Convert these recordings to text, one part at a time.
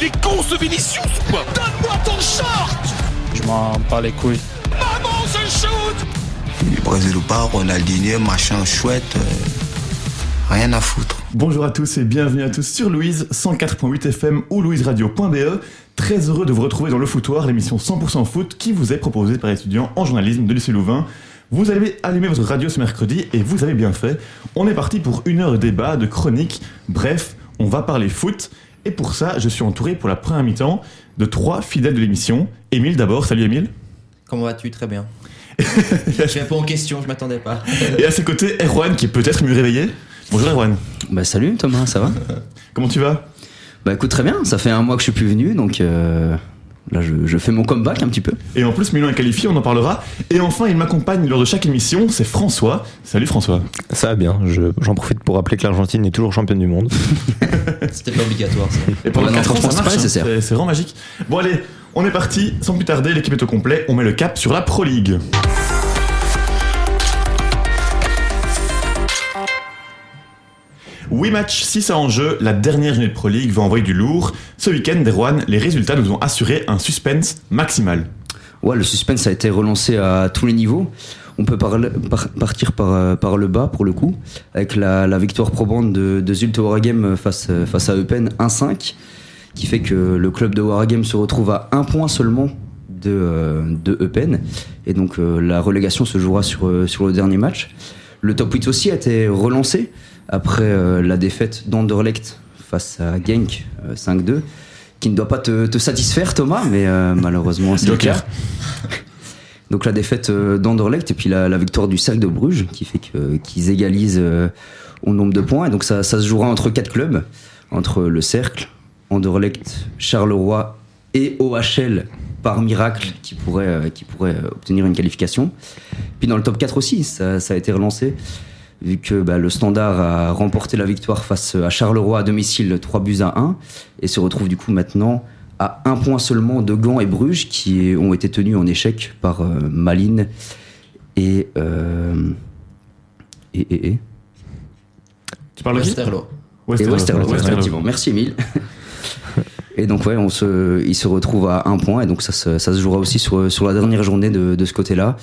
il est con ce Vinicius ou quoi Donne-moi ton short Je m'en bats les couilles. Maman, je shoot Brésil ou pas, Ronaldinho, machin chouette, euh, rien à foutre. Bonjour à tous et bienvenue à tous sur Louise 104.8 FM ou louiseradio.be. Très heureux de vous retrouver dans le foutoir, l'émission 100% foot qui vous est proposée par étudiants en journalisme de lycée Louvain. Vous avez allumé votre radio ce mercredi et vous avez bien fait. On est parti pour une heure de débat, de chronique. Bref, on va parler foot. Et pour ça, je suis entouré pour la première mi-temps de trois fidèles de l'émission. Émile d'abord, salut Émile. Comment vas-tu? Très bien. je réponds aux questions, je m'attendais pas. Et à ses côtés, Erwan qui est peut-être mieux réveillé. Bonjour Erwan. Bah salut Thomas, ça va? Comment tu vas? Bah écoute très bien, ça fait un mois que je suis plus venu donc euh, là je, je fais mon comeback un petit peu. Et en plus, Milan est qualifié, on en parlera. Et enfin, il m'accompagne lors de chaque émission, c'est François. Salut François. Ça va bien, Je- j'en profite pour rappeler que l'Argentine est toujours championne du monde. C'était pas obligatoire ça. Et pendant Ouais, non, 4 ans, franchement, ça c'est marche, pas hein. nécessaire. c'est c'est vraiment magique. Bon allez, on est parti, sans plus tarder, l'équipe est au complet, on met le cap sur la Pro League. Huit matchs, 6 à en jeu, la dernière journée de Pro League va envoyer du lourd. Ce week-end, Erwan, les résultats nous ont assuré un suspense maximal. Ouais, le suspense a été relancé à tous les niveaux. On peut partir par, euh, par le bas pour le coup, avec la, victoire probante de, de Zulte Waregem face, euh, face à Eupen 1-5, qui fait que le club de Waregem se retrouve à un point seulement de, euh, Eupen. Et donc la relégation se jouera sur le dernier match. Le top 8 aussi a été relancé après euh, la défaite d'Anderlecht face à Genk euh, 5-2, qui ne doit pas te, te satisfaire Thomas, mais euh, malheureusement c'est le cas. Donc la défaite euh, d'Anderlecht et puis la, la victoire du Cercle de Bruges qui fait qu'ils égalisent euh, au nombre de points. Et donc ça, ça se jouera entre quatre clubs, entre le Cercle, Anderlecht, Charleroi et OHL par miracle qui pourrait, euh, qui pourrait euh, obtenir une qualification. Puis dans le top 4 aussi, ça, ça a été relancé. Vu que bah, le Standard a remporté la victoire face à Charleroi à domicile 3 buts à 1 et se retrouve du coup maintenant à un point seulement de Gand et Bruges qui ont été tenus en échec par euh, Malines et, euh, et, et, et, Tu parles de Westerlo. et Westerlo. Westerlo, Westerlo. effectivement. Merci Emile. et donc ouais, on se, il se retrouve à un point et donc ça, se- ça se jouera aussi sur, sur la dernière journée de, de ce côté-là.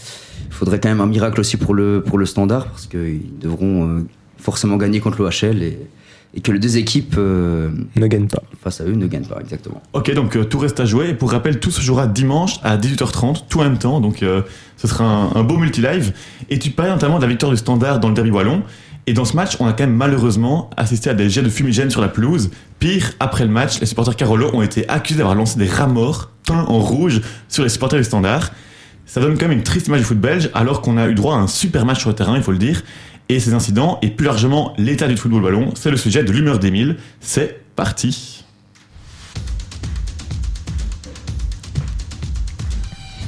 Il faudrait quand même un miracle aussi pour le, pour le standard parce qu'ils devront euh, forcément gagner contre l'OHL et, et que les deux équipes euh, Ne gagne pas. face à eux ne gagnent pas exactement. Ok, donc euh, tout reste à jouer. Et pour rappel, tout se jouera dimanche à 18h30, tout en même temps. Donc euh, ce sera un, un beau multi-live. Et tu parlais notamment de la victoire du Standard dans le derby wallon. Et dans ce match, on a quand même malheureusement assisté à des jets de fumigène sur la pelouse. Pire, après le match, les supporters Carolo ont été accusés d'avoir lancé des rats peints en rouge sur les supporters du Standard. Ça donne quand même une triste image du foot belge, alors qu'on a eu droit à un super match sur le terrain, il faut le dire. Et ces incidents, et plus largement l'état du football ballon, c'est le sujet de l'humeur d'Emile. C'est parti.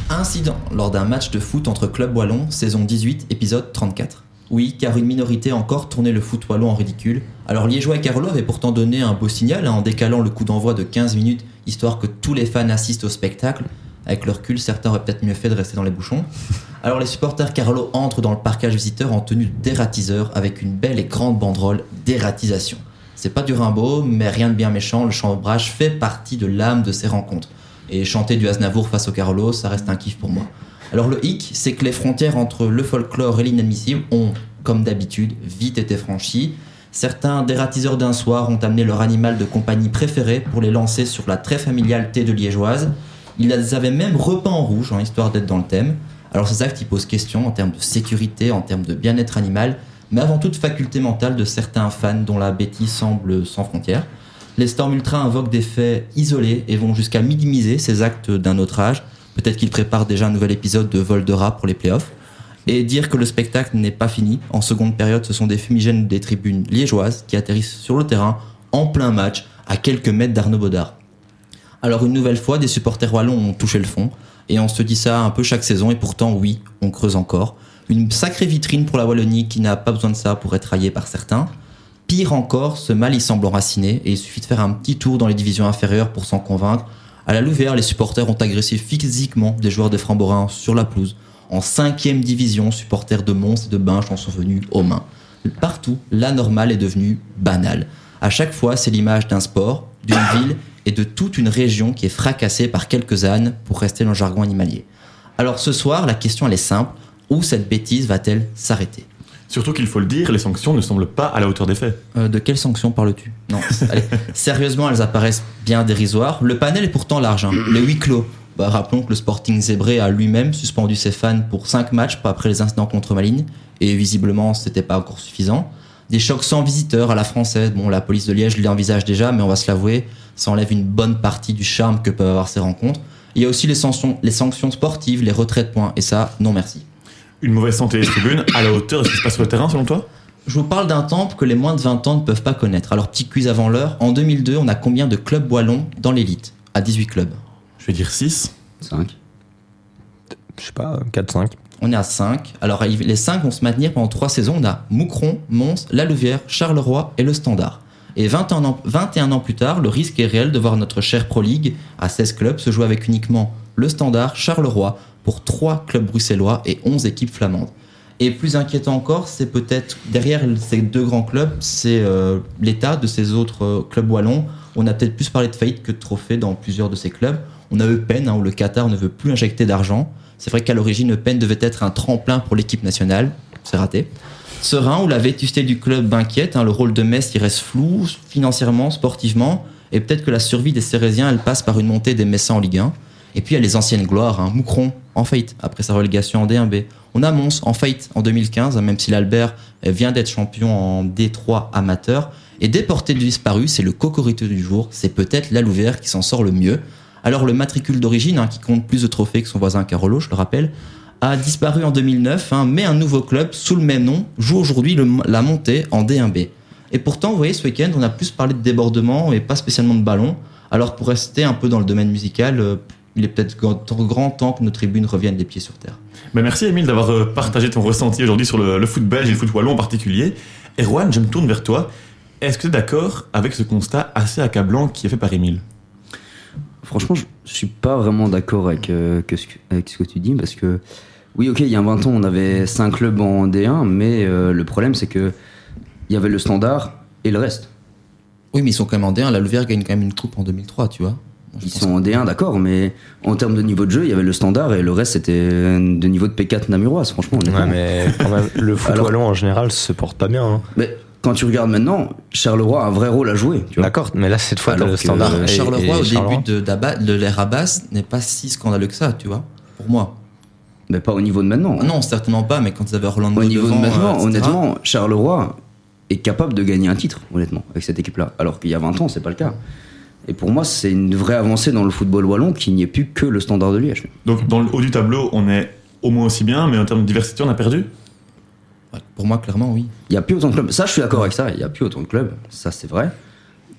Incident lors d'un match de foot entre Club Wallon, saison 18, épisode 34. Oui, car une minorité encore tourné le foot wallon en ridicule. Alors Liégeois et Carolo avaient pourtant donné un beau signal hein, en décalant le coup d'envoi de 15 minutes, histoire que tous les fans assistent au spectacle. Avec le recul, certains auraient peut-être mieux fait de rester dans les bouchons. Alors les supporters Carolo entrent dans le parcage visiteur en tenue dératiseur avec une belle et grande banderole dératisation. C'est pas du Rimbaud, mais rien de bien méchant, le chambrage fait partie de l'âme de ces rencontres. Et chanter du Aznavour face au Carolo, ça reste un kiff pour moi. Alors le hic, c'est que les frontières entre le folklore et l'inadmissible ont, comme d'habitude, vite été franchies. Certains dératiseurs d'un soir ont amené leur animal de compagnie préféré pour les lancer sur la très familiale thé de liégeoise. Ils les avaient même repeints en rouge, en histoire d'être dans le thème. Alors ces actes, ils posent question en termes de sécurité, en termes de bien-être animal, mais avant toute faculté mentale de certains fans dont la bêtise semble sans frontières. Les Storm Ultra invoquent des faits isolés et vont jusqu'à minimiser ces actes d'un autre âge. Peut-être qu'ils préparent déjà un nouvel épisode de vol de rat pour les playoffs. Et dire que le spectacle n'est pas fini. En seconde période, ce sont des fumigènes des tribunes liégeoises qui atterrissent sur le terrain en plein match, à quelques mètres d'Arnaud Baudard. Alors une nouvelle fois, des supporters wallons ont touché le fond. Et on se dit ça un peu chaque saison, et pourtant, oui, on creuse encore. Une sacrée vitrine pour la Wallonie qui n'a pas besoin de ça pour être raillée par certains. Pire encore, ce mal il semble enraciné et il suffit de faire un petit tour dans les divisions inférieures pour s'en convaincre. À la Louvière, les supporters ont agressé physiquement des joueurs de Framborin sur la pelouse. En cinquième division, supporters de Mons et de Binche en sont venus aux mains. Partout, l'anormal est devenu banal. À chaque fois, c'est l'image d'un sport, d'une ville et de toute une région qui est fracassée par quelques ânes, pour rester dans le jargon animalier. Alors ce soir, la question elle est simple, où cette bêtise va-t-elle s'arrêter? Surtout qu'il faut le dire, les sanctions ne semblent pas à la hauteur des faits. Euh, de quelles sanctions parles-tu? Non, allez, sérieusement, elles apparaissent bien dérisoires. Le panel est pourtant large. Hein. Le huis clos. Bah, rappelons que le Sporting Zébré a lui-même suspendu ses fans pour 5 matchs après les incidents contre Malines, et visiblement, c'était pas encore suffisant. Des chocs sans visiteurs à la française. Bon, la police de Liège l'envisage déjà, mais on va se l'avouer, ça enlève une bonne partie du charme que peuvent avoir ces rencontres. Il y a aussi les sanctions, les sanctions sportives, les retraits de points, et ça, non merci. Une mauvaise santé des tribunes à la hauteur de ce qui se passe sur le terrain, selon toi? Je vous parle d'un temple que les moins de 20 ans ne peuvent pas connaître. Alors, petit quiz avant l'heure. En 2002, on a combien de clubs wallons dans l'élite? À 18 clubs. Je vais dire 6. 5. Je sais pas, 4-5. On est à 5. Alors, les 5 vont se maintenir pendant 3 saisons. On a Moucron, Mons, La Louvière, Charleroi et le Standard. Et 21 ans, 21 ans plus tard, le risque est réel de voir notre chère Pro League, à 16 clubs, se jouer avec uniquement le Standard, Charleroi, pour 3 clubs bruxellois et 11 équipes flamandes. Et plus inquiétant encore, c'est peut-être derrière ces deux grands clubs, c'est euh, l'état de ces autres euh, clubs wallons. On a peut-être plus parlé de faillite que de trophées dans plusieurs de ces clubs. On a Eupen, hein, où le Qatar ne veut plus injecter d'argent. C'est vrai qu'à l'origine, Eupen devait être un tremplin pour l'équipe nationale. C'est raté. Serein, où la vétusté du club inquiète. Hein, le rôle de Metz, il reste flou, financièrement, sportivement. Et peut-être que la survie des Cérésiens, elle passe par une montée des Messins en Ligue 1. Et puis il y a les anciennes gloires, hein. Moucron en faillite après sa relégation en D1B. On a Mons en faillite en 2015, hein, même si l'Albert vient d'être champion en D3 amateur. Et déporté de disparu, c'est le cocorito du jour, c'est peut-être la Louvière qui s'en sort le mieux. Alors le matricule d'origine, hein, qui compte plus de trophées que son voisin Carolo, je le rappelle, a disparu en 2009, mais un nouveau club sous le même nom joue aujourd'hui la montée en D1B. Et pourtant, vous voyez, ce week-end, on a plus parlé de débordement et pas spécialement de ballon. Alors pour rester un peu dans le domaine musical, euh, il est peut-être grand temps que nos tribunes reviennent les pieds sur terre. Ben merci Emile d'avoir euh, partagé ton ressenti aujourd'hui sur le, le, foot belge et le foot wallon en particulier. Erwan, je me tourne vers toi. Est-ce que tu es d'accord avec ce constat assez accablant qui est fait par Emile? Franchement, je, suis pas vraiment d'accord avec, euh, que ce que- avec ce que tu dis parce que oui, ok, il y a 20 ans, on avait 5 clubs en D1, mais euh, le problème c'est que il y avait le standard et le reste. Oui, mais ils sont quand même en D1. La Louvière gagne quand même une coupe en 2003, tu vois. Je Ils sont en D1, d'accord, mais en termes de niveau de jeu, il y avait le standard et le reste c'était de niveau de P4 namuroise, franchement. Ouais, mais quand même, le foot Alors- wallon en général se porte pas bien. hein. Mais quand tu regardes maintenant, Charleroi a un vrai rôle à jouer. D'accord, mais là cette fois t'as Alors le standard. euh, Charleroi, et au Charleroi. début de, de l'ère Abbas, n'est pas si scandaleux que ça, tu vois, pour moi. Mais pas au niveau de maintenant. Ah non, certainement pas, mais quand ils avaient Orlando Au niveau devant, de maintenant, euh, honnêtement, Charleroi est capable de gagner un titre, honnêtement, avec cette équipe-là. Alors qu'il y a 20 ans, c'est pas le cas. Et pour moi, c'est une vraie avancée dans le football wallon qu'il n'y ait plus que le standard de Liège. Donc dans le haut du tableau, on est au moins aussi bien, mais en termes de diversité, on a perdu? Ouais, pour moi, clairement, oui. Il n'y a plus autant de clubs. Ça, je suis d'accord avec ça. Il n'y a plus autant de clubs. Ça, c'est vrai.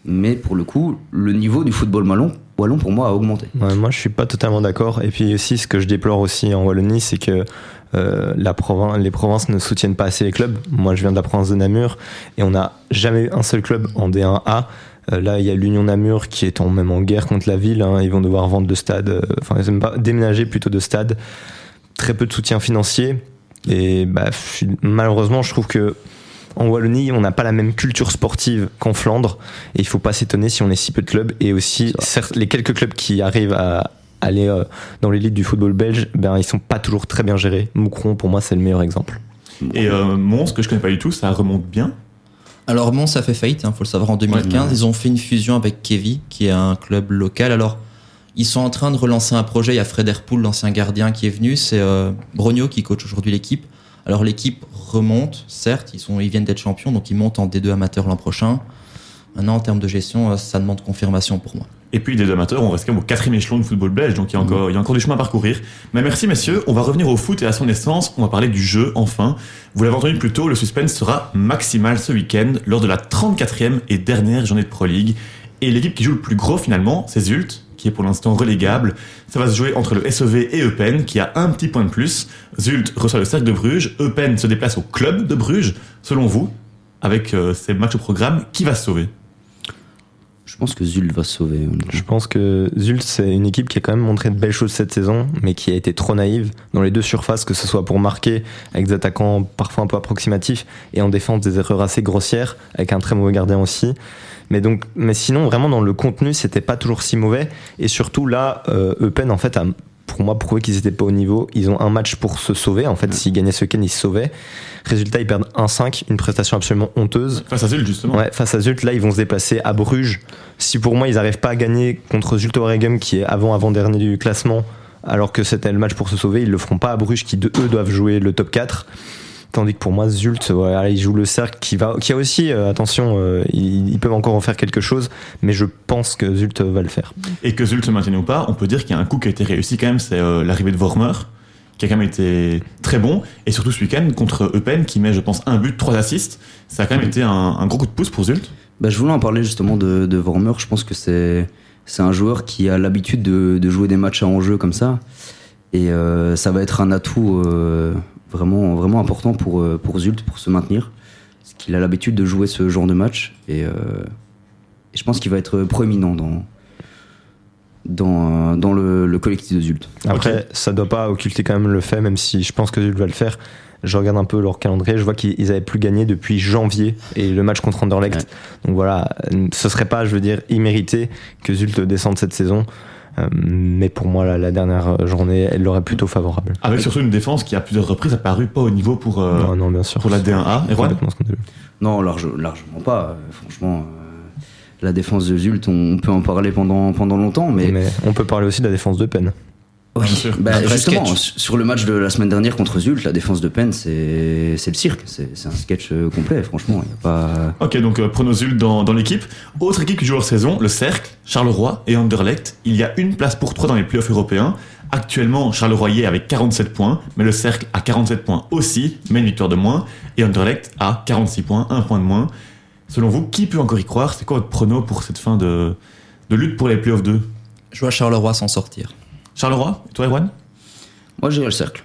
Mais pour le coup, le niveau du football wallon, wallon pour moi, a augmenté. Ouais, moi, je suis pas totalement d'accord. Et puis aussi, ce que je déplore aussi en Wallonie, c'est que euh, la provin- les provinces ne soutiennent pas assez les clubs. Moi, je viens de la province de Namur et on n'a jamais eu un seul club en D1A. Euh, là, il y a l'Union Namur qui est en, même en guerre contre la ville. hein. Ils vont devoir vendre de stade, euh, enfin, ils aiment pas déménager plutôt de stade. Très peu de soutien financier. Et bah, malheureusement, je trouve que en Wallonie, on n'a pas la même culture sportive qu'en Flandre. Et il faut pas s'étonner si on est si peu de clubs. Et aussi, certes, les quelques clubs qui arrivent à aller euh, dans l'élite du football belge, ben, ils sont pas toujours très bien gérés. Moucron, pour moi, c'est le meilleur exemple. Et euh, Mons, que je connais pas du tout, ça remonte bien. Alors Mons a fait faillite, il faut le savoir, en 2015. Ouais. Ils ont fait une fusion avec Kevy, qui est un club local. Alors, ils sont en train de relancer un projet. Il y a Fred Herpoul, l'ancien gardien, qui est venu. C'est euh, Brogno qui coach aujourd'hui l'équipe. Alors l'équipe remonte, certes, ils, sont, ils viennent d'être champions, donc ils montent en D2 amateur l'an prochain. Maintenant, en termes de gestion, euh, ça demande confirmation pour moi. Et puis des amateurs, on reste quand même au quatrième échelon de football belge, donc il y a encore, il y a encore du chemin à parcourir. Mais merci messieurs, on va revenir au foot et à son essence, on va parler du jeu enfin. Vous l'avez entendu plus tôt, le suspense sera maximal ce week-end lors de la 34e et dernière journée de Pro League. Et l'équipe qui joue le plus gros finalement, c'est Zult, qui est pour l'instant relégable. Ça va se jouer entre le SEV et Eupen, qui a un petit point de plus. Zult reçoit le Cercle de Bruges, Eupen se déplace au club de Bruges. Selon vous, avec euh, ces matchs au programme, qui va se sauver? Je pense que Zult va sauver. Je pense que Zult, c'est une équipe qui a quand même montré de belles choses cette saison, mais qui a été trop naïve dans les deux surfaces, que ce soit pour marquer avec des attaquants parfois un peu approximatifs et en défense des erreurs assez grossières, avec un très mauvais gardien aussi. Mais donc, mais sinon, vraiment dans le contenu, c'était pas toujours si mauvais. Et surtout là, euh, Eupen en fait a pour moi prouvé qu'ils étaient pas au niveau. Ils ont un match pour se sauver. En fait, s'ils gagnaient ce week-end, ils se sauvaient. Résultat, ils perdent 1-5, une prestation absolument honteuse. Face à Zult, justement. Ouais, face à Zult, là, ils vont se déplacer à Bruges. Si pour moi, ils n'arrivent pas à gagner contre Zult Oregum, qui est avant-avant-dernier du classement, alors que c'était le match pour se sauver, ils le feront pas à Bruges, qui de eux doivent jouer le top 4. Tandis que pour moi, Zult, voilà, ils jouent le cercle qui va, qui a aussi, euh, attention, euh, ils, ils peuvent encore en faire quelque chose, mais je pense que Zult va le faire. Et que Zult se maintienne ou pas, on peut dire qu'il y a un coup qui a été réussi quand même, c'est euh, l'arrivée de Vormer, qui a quand même été très bon. Et surtout ce week-end contre Eupen, qui met, je pense, un but, trois assists. Ça a quand même été un, un gros coup de pouce pour Zult. Bah, je voulais en parler justement de, de Vormer. Je pense que c'est c'est un joueur qui a l'habitude de, de jouer des matchs à enjeu comme ça. Et euh, ça va être un atout euh, vraiment, vraiment important pour, euh, pour Zult pour se maintenir. Parce qu'il a l'habitude de jouer ce genre de match. Et, euh, et je pense qu'il va être proéminent dans, dans, dans le, le collectif de Zult. Après, ça doit pas occulter quand même le fait, même si je pense que Zult va le faire. Je regarde un peu leur calendrier, je vois qu'ils avaient plus gagné depuis janvier et le match contre Anderlecht. Ouais. Donc voilà, ce serait pas, je veux dire, immérité que Zult descende cette saison. Euh, mais pour moi, la, la dernière journée, elle l'aurait plutôt favorable. Avec surtout une défense qui, à plusieurs reprises, a paru pas au niveau pour, euh, non, non, bien sûr. pour la D1A. Et Juan Complètement scandaleux. Non, large- largement pas. Euh, franchement, euh, la défense de Zult, on peut en parler pendant, pendant longtemps, mais, Mais on peut parler aussi de la défense de peine. Oui, Bien sûr. bah, justement, sketch. sur le match de la semaine dernière contre Zult, la défense de peine, c'est c'est le cirque. C'est un sketch euh, complet, franchement. y a pas... Ok, donc euh, prenons Zult dans, dans l'équipe. Autre équipe qui joue leur saison, le Cercle, Charleroi et Anderlecht. Il y a une place pour trois dans les playoffs européens. Actuellement, Charleroi y est avec 47 points, mais le Cercle a 47 points aussi, mais une victoire de moins. Et Anderlecht a 46 points, un point de moins. Selon vous, qui peut encore y croire? C'est quoi votre prono pour cette fin de, de lutte pour les playoffs 2 Je vois Charleroi s'en sortir. Charleroi Et toi, Erwan Moi, j'ai le cercle.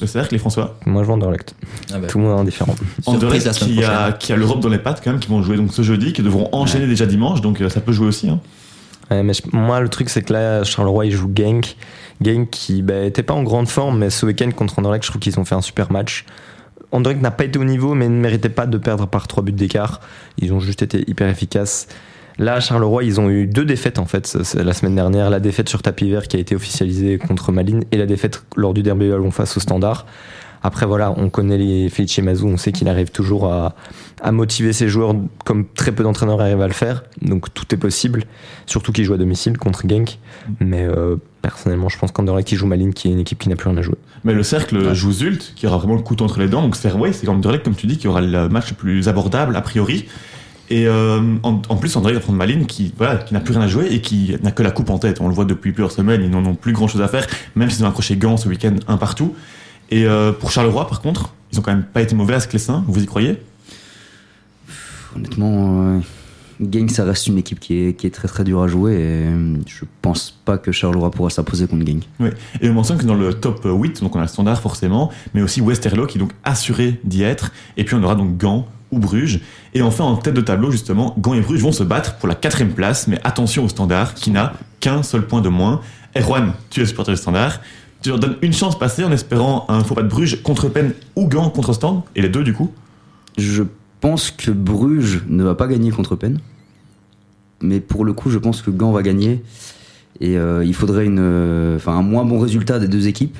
Le Cercle et François Moi, je vois Anderlecht. Ah bah, Tout le monde est indifférent. Anderlecht qui a, prochaine. qui a l'Europe dans les pattes quand même, qui vont jouer donc ce jeudi, qui devront enchaîner déjà dimanche, donc euh, ça peut jouer aussi. Hein. Ouais, mais je- moi, le truc, c'est que là, Charleroi, il joue Genk. Genk qui bah, était pas en grande forme, mais ce week-end contre Anderlecht, je trouve qu'ils ont fait un super match. Anderlecht n'a pas été au niveau, mais ne méritait pas de perdre par trois buts d'écart. Ils ont juste été hyper efficaces. Là, à Charleroi, ils ont eu deux défaites en fait la semaine dernière. La défaite sur tapis vert qui a été officialisée contre Malines et la défaite lors du derby wallon face au Standard. Après, voilà, on connaît les Felice Mazou, on sait qu'il arrive toujours à, à motiver ses joueurs comme très peu d'entraîneurs arrivent à le faire. Donc tout est possible, surtout qu'il joue à domicile contre Genk. Mais euh, personnellement, je pense qu'Anderlecht qui joue Malines, qui est une équipe qui n'a plus rien à jouer. Mais le cercle joue Zult, qui aura vraiment le couteau entre les dents. Donc Fairway, c'est Anderlecht, comme tu dis, qui aura le match le plus abordable a priori. Et euh, en, en plus, Anderlecht va prendre Malines, qui, voilà, qui n'a plus rien à jouer et qui n'a que la coupe en tête. On le voit depuis plusieurs semaines, ils n'en ont plus grand chose à faire, même s'ils ont accroché Gant ce week-end un partout. Et euh, pour Charleroi, par contre, ils ont quand même pas été mauvais à Sclessin, vous y croyez? Honnêtement, euh, Genk, ça reste une équipe qui est, qui est très très dure à jouer. Et je pense pas que Charleroi pourra s'imposer contre Genk. Et on mentionne que dans le top 8, donc on a le standard forcément, mais aussi Westerlo qui est donc assuré d'y être. Et puis on aura donc Gand ou Bruges. Et enfin en tête de tableau justement, Gand et Bruges vont se battre pour la quatrième place, mais attention au standard qui n'a qu'un seul point de moins. Erwan, tu es supporter du standard. Tu leur donnes une chance passée en espérant un faux pas de Bruges contre Penn ou Gand contre Stand, et les deux du coup. Je pense que Bruges ne va pas gagner contre Penn. Mais pour le coup, je pense que Gand va gagner. Et euh, il faudrait euh, un moins bon résultat des deux équipes.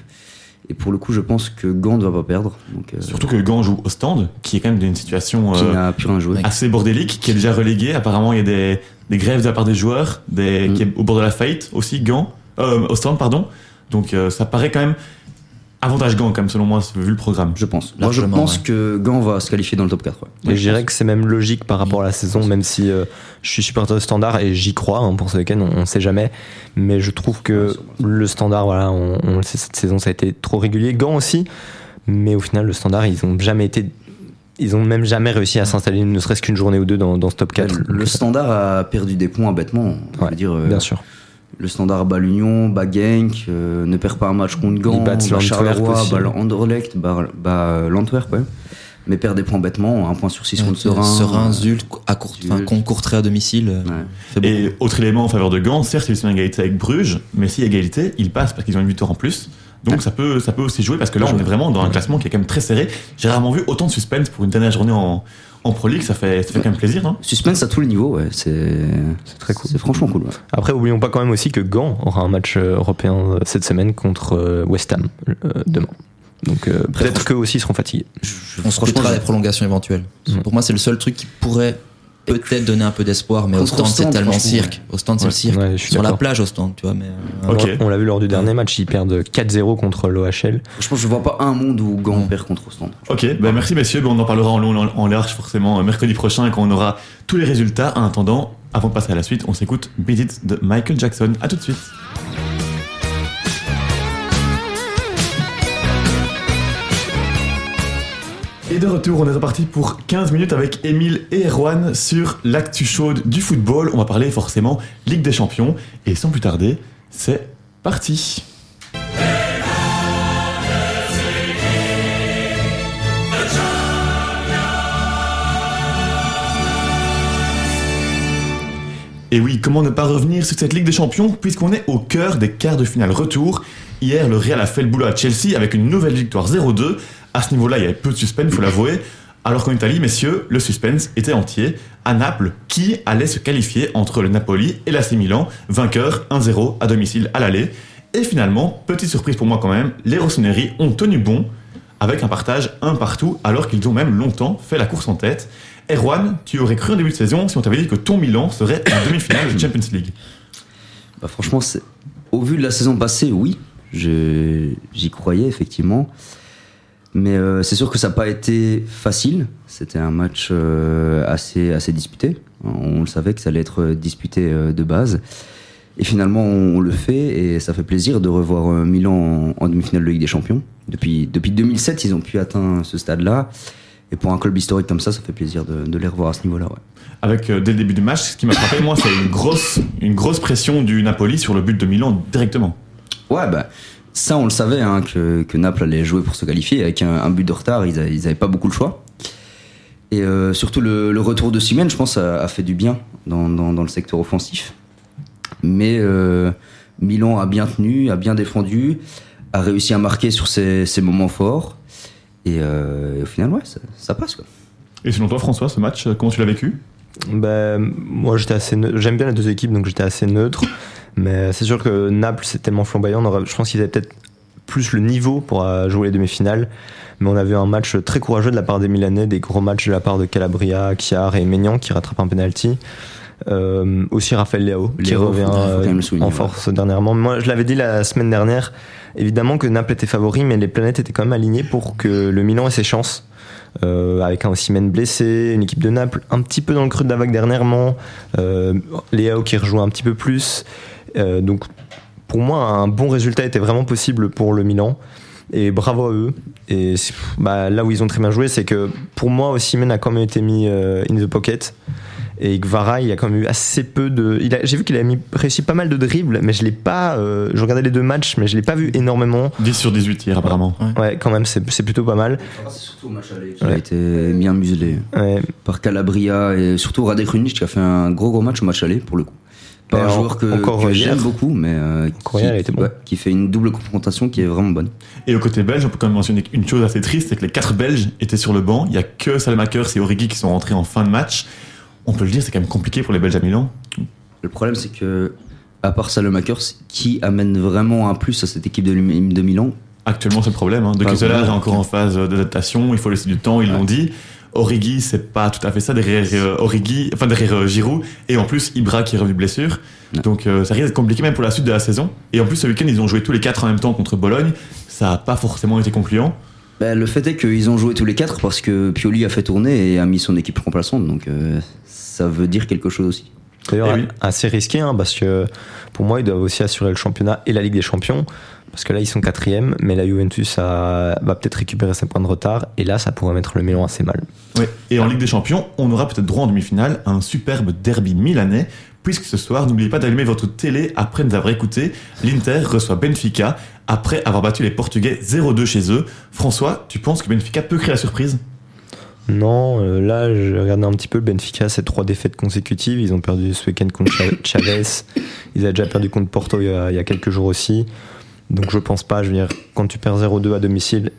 Et pour le coup, je pense que Gand ne va pas perdre. Donc, euh, Surtout que Gand joue au stand, qui est quand même dans une situation euh, plus assez bordélique, qui est déjà relégué. Apparemment, il y a des, des grèves de la part des joueurs, des, Mm. qui est au bord de la faillite aussi, Gand, euh, au stand, pardon. Donc euh, ça paraît quand même avantage Gand, quand même, selon moi, vu le programme. Je pense. Moi, je pense ouais. que Gand va se qualifier dans le top 4. ouais. Et je dirais que c'est même logique par rapport à la saison, même si euh, je suis supporter de standard et j'y crois hein, pour ce week-end, on, on sait jamais. Mais je trouve que le standard, voilà, on, on le sait, cette saison ça a été trop régulier. Gant aussi, mais au final, le standard, ils ont jamais été. Ils ont même jamais réussi à s'installer ne serait-ce qu'une journée ou deux dans, dans ce top 4. Le standard a perdu des points bêtement. Ouais, dire, euh, Bien sûr. Le standard bat l'Union, bat Genk, euh, ne perd pas un match contre Gand, Ils battent bat Charleroi, bat Anderlecht, bat, bat l'Antwerp, ouais. mais perd des points bêtement, un point sur six contre Serein. Serein, Zult, à court, enfin, Zult. à domicile. euh, Ouais. Et autre élément en faveur de Gand, certes, ils sont en égalité avec Bruges, mais si égalité, ils passent parce qu'ils ont une victoire en plus. Donc ça peut, ça peut aussi jouer parce que là, on est vraiment dans un classement qui est quand même très serré. J'ai rarement vu autant de suspense pour une dernière journée en, en Pro League. Ça fait, ça fait quand même plaisir, Suspense à tous les niveaux, ouais. C'est très cool. c'est franchement cool. ouais. Après, oublions pas quand même aussi que Gand aura un match euh, européen euh, cette semaine contre euh, West Ham euh, demain. Donc euh, peut-être qu'eux aussi seront fatigués. On se projetera les prolongations éventuelles. Mm. Pour moi, c'est le seul truc qui pourrait peut-être donner un peu d'espoir, mais stand, c'est Ostende, tellement cirque. Au stand, c'est le cirque. Ouais, je suis Sur la d'accord. plage, au stand, tu vois. Mais, euh, Ok. On, l'a vu lors du dernier match, ils perdent 4-0 contre l'OHL. Franchement, je vois pas un monde où Gand perd contre Ostende. Ok, ben merci messieurs. Ben on en parlera en long, en, en large forcément euh, mercredi prochain quand on aura tous les résultats. En attendant, avant de passer à la suite, on s'écoute Beat It de Michael Jackson. À tout de suite. Et de retour, on est reparti pour 15 minutes avec Émile et Erwan sur l'actu chaude du football. On va parler forcément Ligue des Champions. Et sans plus tarder, c'est parti. Et oui, comment ne pas revenir sur cette Ligue des Champions puisqu'on est au cœur des quarts de finale retour. Hier, le Real a fait le boulot à Chelsea avec une nouvelle victoire 0-2. À ce niveau-là, il y avait peu de suspense, faut l'avouer. Alors qu'en Italie, messieurs, le suspense était entier. À Naples, qui allait se qualifier entre le Napoli et l'AC Milan, vainqueur 1-0 à domicile à l'aller. Et finalement, petite surprise pour moi quand même, les Rossoneri ont tenu bon avec un partage un partout alors qu'ils ont même longtemps fait la course en tête. Erwan, tu aurais cru en début de saison si on t'avait dit que ton Milan serait en demi-finale de Champions League? Bah, franchement, au vu de la saison passée, oui, j'y croyais effectivement. Mais euh, c'est sûr que ça n'a pas été facile. C'était un match euh, assez, assez disputé. On le savait que ça allait être disputé euh, de base. Et finalement, on, on le fait et ça fait plaisir de revoir Milan en, en demi-finale de Ligue des Champions. Depuis, depuis 2007, ils ont pu atteindre ce stade-là. Et pour un club historique comme ça, ça fait plaisir de, de les revoir à ce niveau-là. Ouais. Avec euh, dès le début du match, ce qui m'a frappé, moi, c'est une grosse, une grosse pression du Napoli sur le but de Milan directement. Ouais, bah, ça, on le savait, hein, que, que Naples allait jouer pour se qualifier. Avec un, un but de retard, ils n'avaient pas beaucoup le choix. Et euh, surtout, le, le retour de Simen, je pense, a, a fait du bien dans, dans, dans le secteur offensif. Mais euh, Milan a bien tenu, a bien défendu, a réussi à marquer sur ses, ses moments forts. Et, euh, et au final, ouais, ça, ça passe. Quoi. Et selon toi, François, ce match, comment tu l'as vécu? Ben, moi j'étais assez neutre. j'aime bien les deux équipes donc j'étais assez neutre mais c'est sûr que Naples c'est tellement flamboyant. Aurait- je pense qu'ils avaient peut-être plus le niveau pour euh, jouer les demi-finales. Mais on a vu un match très courageux de la part des Milanais des gros matchs de la part de Calabria, Chiar et Maignan qui rattrapent un penalty. Euh, aussi Raphaël Léao qui revient euh, en ouais. force dernièrement. Moi je l'avais dit la semaine dernière évidemment que Naples était favori mais les planètes étaient quand même alignées pour que le Milan ait ses chances. Euh, avec un Osimhen blessé, une équipe de Naples un petit peu dans le creux de la vague dernièrement, euh, Léao qui rejoue un petit peu plus. Euh, donc pour moi, un bon résultat était vraiment possible pour le Milan. Et bravo à eux. Et bah, là où ils ont très bien joué, c'est que pour moi, Osimhen a quand même été mis euh, in the pocket. Et Gvara, il a quand même eu assez peu de. il a- J'ai vu qu'il a mis, réussi pas mal de dribbles, mais je l'ai pas. euh, je regardais les deux matchs, mais je l'ai pas vu énormément. 10 sur 18 hier, apparemment. Ouais, quand même, c'est c'est plutôt pas mal. C'est surtout au match aller qui Ouais. a été bien muselé Ouais, par Calabria et surtout Radek Krunic qui a fait un gros gros match au match aller pour le coup. Pas un en- joueur que, encore que j'aime beaucoup, mais euh, Encore hier, il était bon. ouais, qui fait une double confrontation qui est vraiment bonne. Et au côté belge, on peut quand même mentionner une chose assez triste, c'est que les quatre Belges étaient sur le banc. Il y a que Salmakers et Origi qui sont rentrés en fin de match. On peut le dire, c'est quand même compliqué pour les Belges à Milan. Le problème, c'est que, à part Salomakers, qui amène vraiment un plus à cette équipe de, Milan? Actuellement, c'est le problème. Hein. De Kessler voilà. est encore en phase d'adaptation. Il faut laisser du temps, ils l'ont dit. Origi, c'est pas tout à fait ça derrière euh, Origi, enfin derrière euh, Giroud. Et en plus, Ibra qui est revenu de blessure. Ouais. Donc euh, ça risque d'être compliqué même pour la suite de la saison. Et en plus, ce week-end, ils ont joué tous les quatre en même temps contre Bologne. Ça a pas forcément été concluant. Ben, Le fait est qu'ils ont joué tous les quatre parce que Pioli a fait tourner et a mis son équipe remplaçante, donc euh, ça veut dire quelque chose aussi. D'ailleurs, Eh oui. assez risqué, hein, parce que pour moi, ils doivent aussi assurer le championnat et la Ligue des Champions. Parce que là, ils sont quatrième, mais la Juventus a- va peut-être récupérer ses points de retard. Et là, ça pourrait mettre le Milan assez mal. Ouais. Et en Ligue des Champions, on aura peut-être droit en demi-finale à un superbe derby milanais, puisque ce soir, n'oubliez pas d'allumer votre télé après nous avoir écouté. L'Inter reçoit Benfica après avoir battu les Portugais 0-2 chez eux. François, tu penses que Benfica peut créer la surprise? Non, euh, là, je regardais un petit peu le Benfica, c'est trois défaites consécutives. Ils ont perdu ce week-end contre Cha- Chavez. Ils avaient déjà perdu contre Porto il y, a, il y a quelques jours aussi. Donc je pense pas, je veux dire, quand tu perds 0-2 à domicile,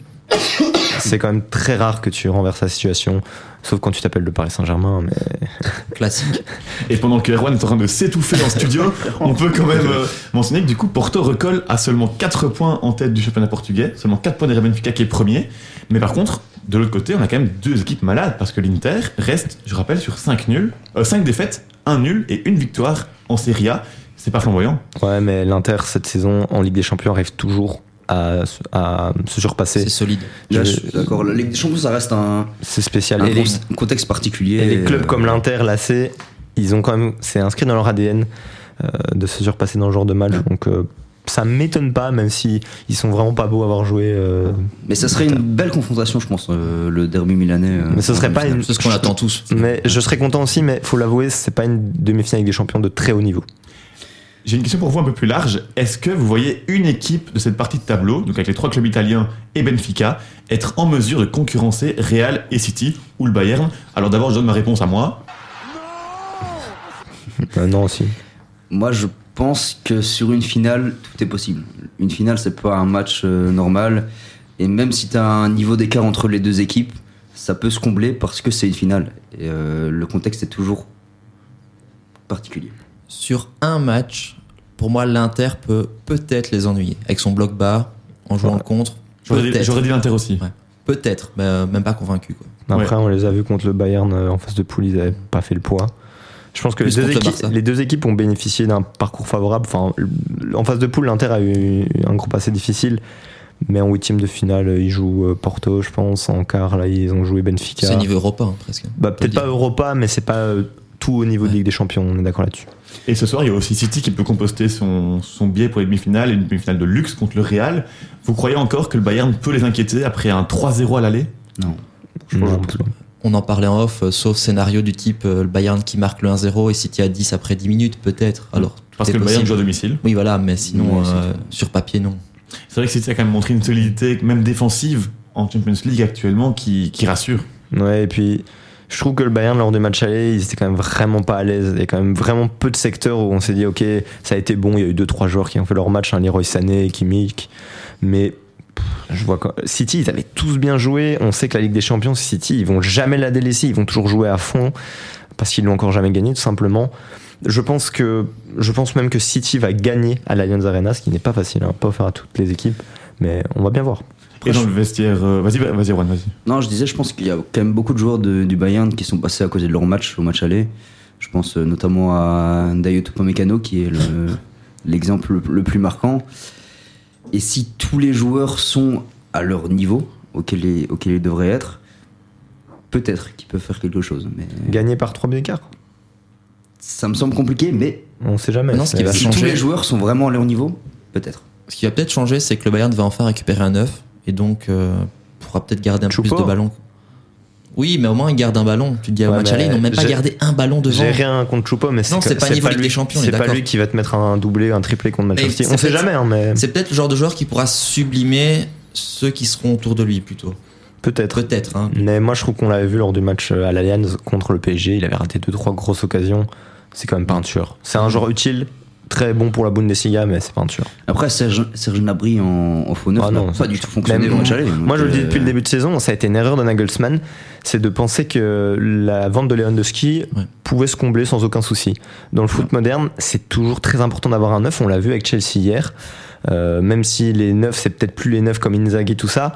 c'est quand même très rare que tu renverses la situation. Sauf quand tu t'appelles le Paris Saint-Germain. Mais... Classique. Et pendant que Erwan est en train de s'étouffer en studio, on peut quand même euh, mentionner que du coup Porto recolle à seulement 4 points en tête du championnat portugais, seulement 4 points derrière Benfica qui est premier. Mais par contre, de l'autre côté, on a quand même deux équipes malades parce que l'Inter reste, je rappelle, sur 5 nuls, 5 défaites, 1 nul et une victoire en Serie A. C'est pas flamboyant. Ouais, mais l'Inter, cette saison, en Ligue des Champions, arrive toujours à, se- à se surpasser. C'est solide. Là, Je- je suis d'accord. La Ligue des Champions, ça reste un, C'est spécial. un Et les, con- contexte particulier. et les clubs Euh, comme l'Inter, l'AC, ils ont quand même, c'est inscrit dans leur ADN euh, de se surpasser dans ce genre de match. Donc euh, ça m'étonne pas, même si ils sont vraiment pas beaux à avoir joué. euh, Mais ça serait une belle confrontation, je pense, euh, le derby milanais. euh, Mais ce serait pas une- C'est ce qu'on attend tous. Mais je serais content aussi, mais faut l'avouer, c'est pas une demi-finale avec des champions de très haut niveau. J'ai une question pour vous un peu plus large. Est-ce que vous voyez une équipe de cette partie de tableau, donc avec les trois clubs italiens et Benfica, être en mesure de concurrencer Real et City ou le Bayern? Alors d'abord, je donne ma réponse à moi. Euh, non aussi. Moi, je pense que sur une finale, tout est possible. Une finale, c'est pas un match euh, normal. Et même si tu as un niveau d'écart entre les deux équipes, ça peut se combler parce que c'est une finale. Et euh, le contexte est toujours particulier. Sur un match, pour moi, l'Inter peut peut-être les ennuyer. Avec son bloc bas, en jouant contre. J'aurais dit, l'Inter aussi. Ouais. Peut-être, mais euh, même pas convaincu. Quoi. Après, on les a vus contre le Bayern euh, en face de poule, ils avaient pas fait le poids. Je pense que les deux, équipes, Barça. les deux équipes ont bénéficié d'un parcours favorable. Enfin, en face de poule, l'Inter a eu un groupe assez difficile. Mais en huitième de finale, ils jouent euh, Porto, je pense. En quart, là, ils ont joué Benfica. C'est niveau européen, presque. Bah, peut-être pas Europa, mais c'est pas euh, tout au niveau de Ouais. Ligue des Champions, on est d'accord là-dessus. Et ce soir, il y a aussi City qui peut composter son, son biais pour les demi-finales, et une demi-finale de luxe contre le Real. Vous croyez encore que le Bayern peut les inquiéter après un 3-0 à l'aller? Non. Je Non, pense je- pas. On en parlait en off, euh, sauf scénario du type euh, le Bayern qui marque le 1-0 et City à 10 après 10 minutes, peut-être. Alors, tout Parce que le Bayern joue à domicile. Oui, voilà, mais sinon, euh, sur papier, non. C'est vrai que City a quand même montré une solidité, même défensive, en Champions League actuellement, qui, qui rassure. Ouais, et puis je trouve que le Bayern, lors du match aller, ils étaient quand même vraiment pas à l'aise. Il y a quand même vraiment peu de secteurs où on s'est dit, ok, ça a été bon. Il y a eu deux trois joueurs qui ont fait leur match, un Leroy Sané, Kimmich. Mais je vois quand... City, ils avaient tous bien joué. On sait que la Ligue des Champions, City, ils vont jamais la délaisser. Ils vont toujours jouer à fond parce qu'ils l'ont encore jamais gagné, tout simplement. Je pense que, je pense même que City va gagner à l'Allianz Arena, ce qui n'est pas facile, hein, pas offert à toutes les équipes, mais on va bien voir. Et dans le vestiaire. euh, Vas-y, vas-y, Juan, vas-y. Non, je disais, je pense qu'il y a quand même beaucoup de joueurs de- du Bayern qui sont passés à côté de leur match au match aller. Je pense euh, notamment à Dayo Upamecano qui est le- l'exemple le, le plus marquant. Et si tous les joueurs sont à leur niveau auquel ils, auquel ils devraient être, peut-être qu'ils peuvent faire quelque chose. Mais Gagner par 3 buts d'écart ça me semble compliqué, mais On sait jamais. Maintenant, ce qui va si tous les joueurs sont vraiment à leur niveau, peut-être. Ce qui va peut-être changer, c'est que le Bayern va enfin récupérer un 9 et donc euh, pourra peut-être garder un peu plus de ballons. Oui, mais au moins, ils gardent un ballon. Tu te dis, au Ouais, match mais aller, ils n'ont même pas gardé un ballon devant. J'ai rien contre Choupo, mais c'est pas niveau lui, des Champions, on est C'est pas d'accord. lui qui va te mettre un doublé, un triplé contre Manchester On sait jamais, hein, mais C'est peut-être le genre de joueur qui pourra sublimer ceux qui seront autour de lui plutôt. peut-être. Peut-être. Hein. Mais moi, je trouve qu'on l'avait vu lors du match euh, à l'Allianz contre le PSG. Il avait raté deux trois grosses occasions. C'est quand même pas un tueur. C'est un joueur utile, très bon pour la Bundesliga, mais c'est pas un tueur. Après, Serge, Serge Nabry en, en faux neuf Ah n'a pas du tout fonctionné aller. Moi, je le dis depuis euh, le début de saison, ça a été une erreur de Nagelsmann, c'est de penser que la vente de Lewandowski Ouais. pouvait se combler sans aucun souci. Dans le foot moderne, c'est toujours très important d'avoir un neuf. On l'a vu avec Chelsea hier. Euh, même si les neufs, c'est peut-être plus les neufs comme Inzaghi, tout ça.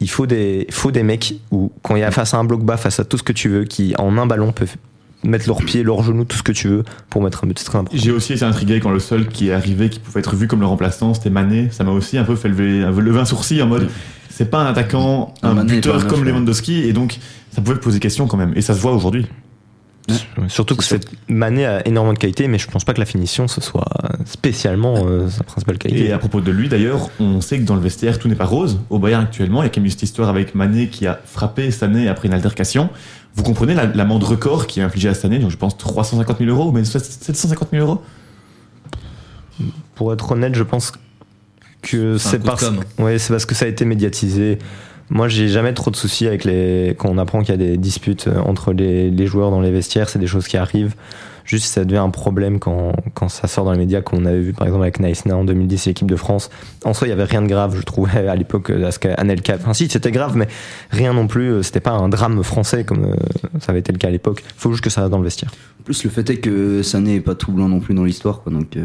Il faut des, faut des mecs où, quand il y a face à un bloc bas, face à tout ce que tu veux, qui en un ballon peuvent mettre leurs pieds, leurs genoux, tout ce que tu veux pour mettre un but. Très important. J'ai aussi été intrigué quand le seul qui est arrivé, qui pouvait être vu comme le remplaçant, c'était Mané. Ça m'a aussi un peu fait lever, lever un sourcil en mode c'est pas un attaquant, un buteur comme. Lewandowski, et donc ça pouvait poser question quand même. Et ça se voit aujourd'hui. Surtout que cette Mané a énormément de qualité, mais je pense pas que la finition ce soit spécialement euh, sa principale qualité. Et à propos de lui d'ailleurs, on sait que dans le vestiaire tout n'est pas rose. Au Bayern actuellement, il y a quand même eu cette histoire avec Mané qui a frappé Sané après une altercation. Vous comprenez la- l'amende record qui est infligée à Sané, donc je pense 350 000 euros, mais 750 000 euros? Pour être honnête, je pense que C'est parce, com'. ouais, c'est parce que ça a été médiatisé. Moi, j'ai jamais trop de soucis avec les. Quand on apprend qu'il y a des disputes euh, entre les, joueurs dans les vestiaires, c'est des choses qui arrivent. Juste, ça devient un problème quand, quand ça sort dans les médias, comme on avait vu par exemple avec Naïsna en 2010, l'équipe de France. En soi, il y avait rien de grave, je trouvais, à l'époque, à ce qu'Anelka. Enfin, si, c'était grave, mais rien non plus. euh, C'était pas un drame français comme euh, ça avait été le cas à l'époque. Faut juste que ça reste dans le vestiaire. En plus, le fait est que Sané est pas tout blanc non plus dans l'histoire, quoi. Donc, euh,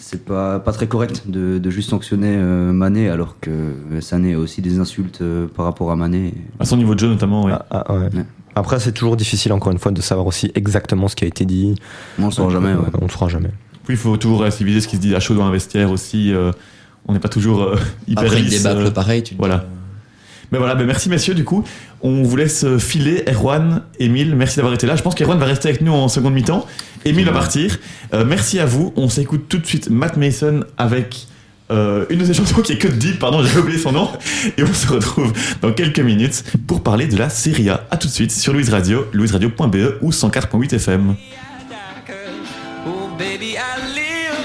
c'est pas, pas très correct de, de juste sanctionner euh, Mané alors que Sané a aussi des insultes euh, par rapport à Mané. À son niveau de jeu notamment, oui. Ah, ah, ouais. Ouais. Après, c'est toujours difficile, encore une fois, de savoir aussi exactement ce qui a été dit. On le saura jamais, ouais. On le saura jamais. Puis il faut toujours relativiser ce qui se dit à chaud dans un vestiaire aussi. euh, on n'est pas toujours euh, hyper Après une lisse, débâcle euh, pareil, tu dis, voilà. euh, Mais voilà, ben merci messieurs du coup. On vous laisse filer Erwan, Emile, merci d'avoir été là. Je pense qu'Erwan va rester avec nous en seconde mi-temps. Emile va partir. Euh, merci à vous. On s'écoute tout de suite Matt Mason avec euh, une de ses chansons qui est que de Deep, pardon, j'ai oublié son nom. Et on se retrouve dans quelques minutes pour parler de la Serie A. A tout de suite sur Louise Radio, louiseradio.be ou 104.8 FM. Oh baby, I live.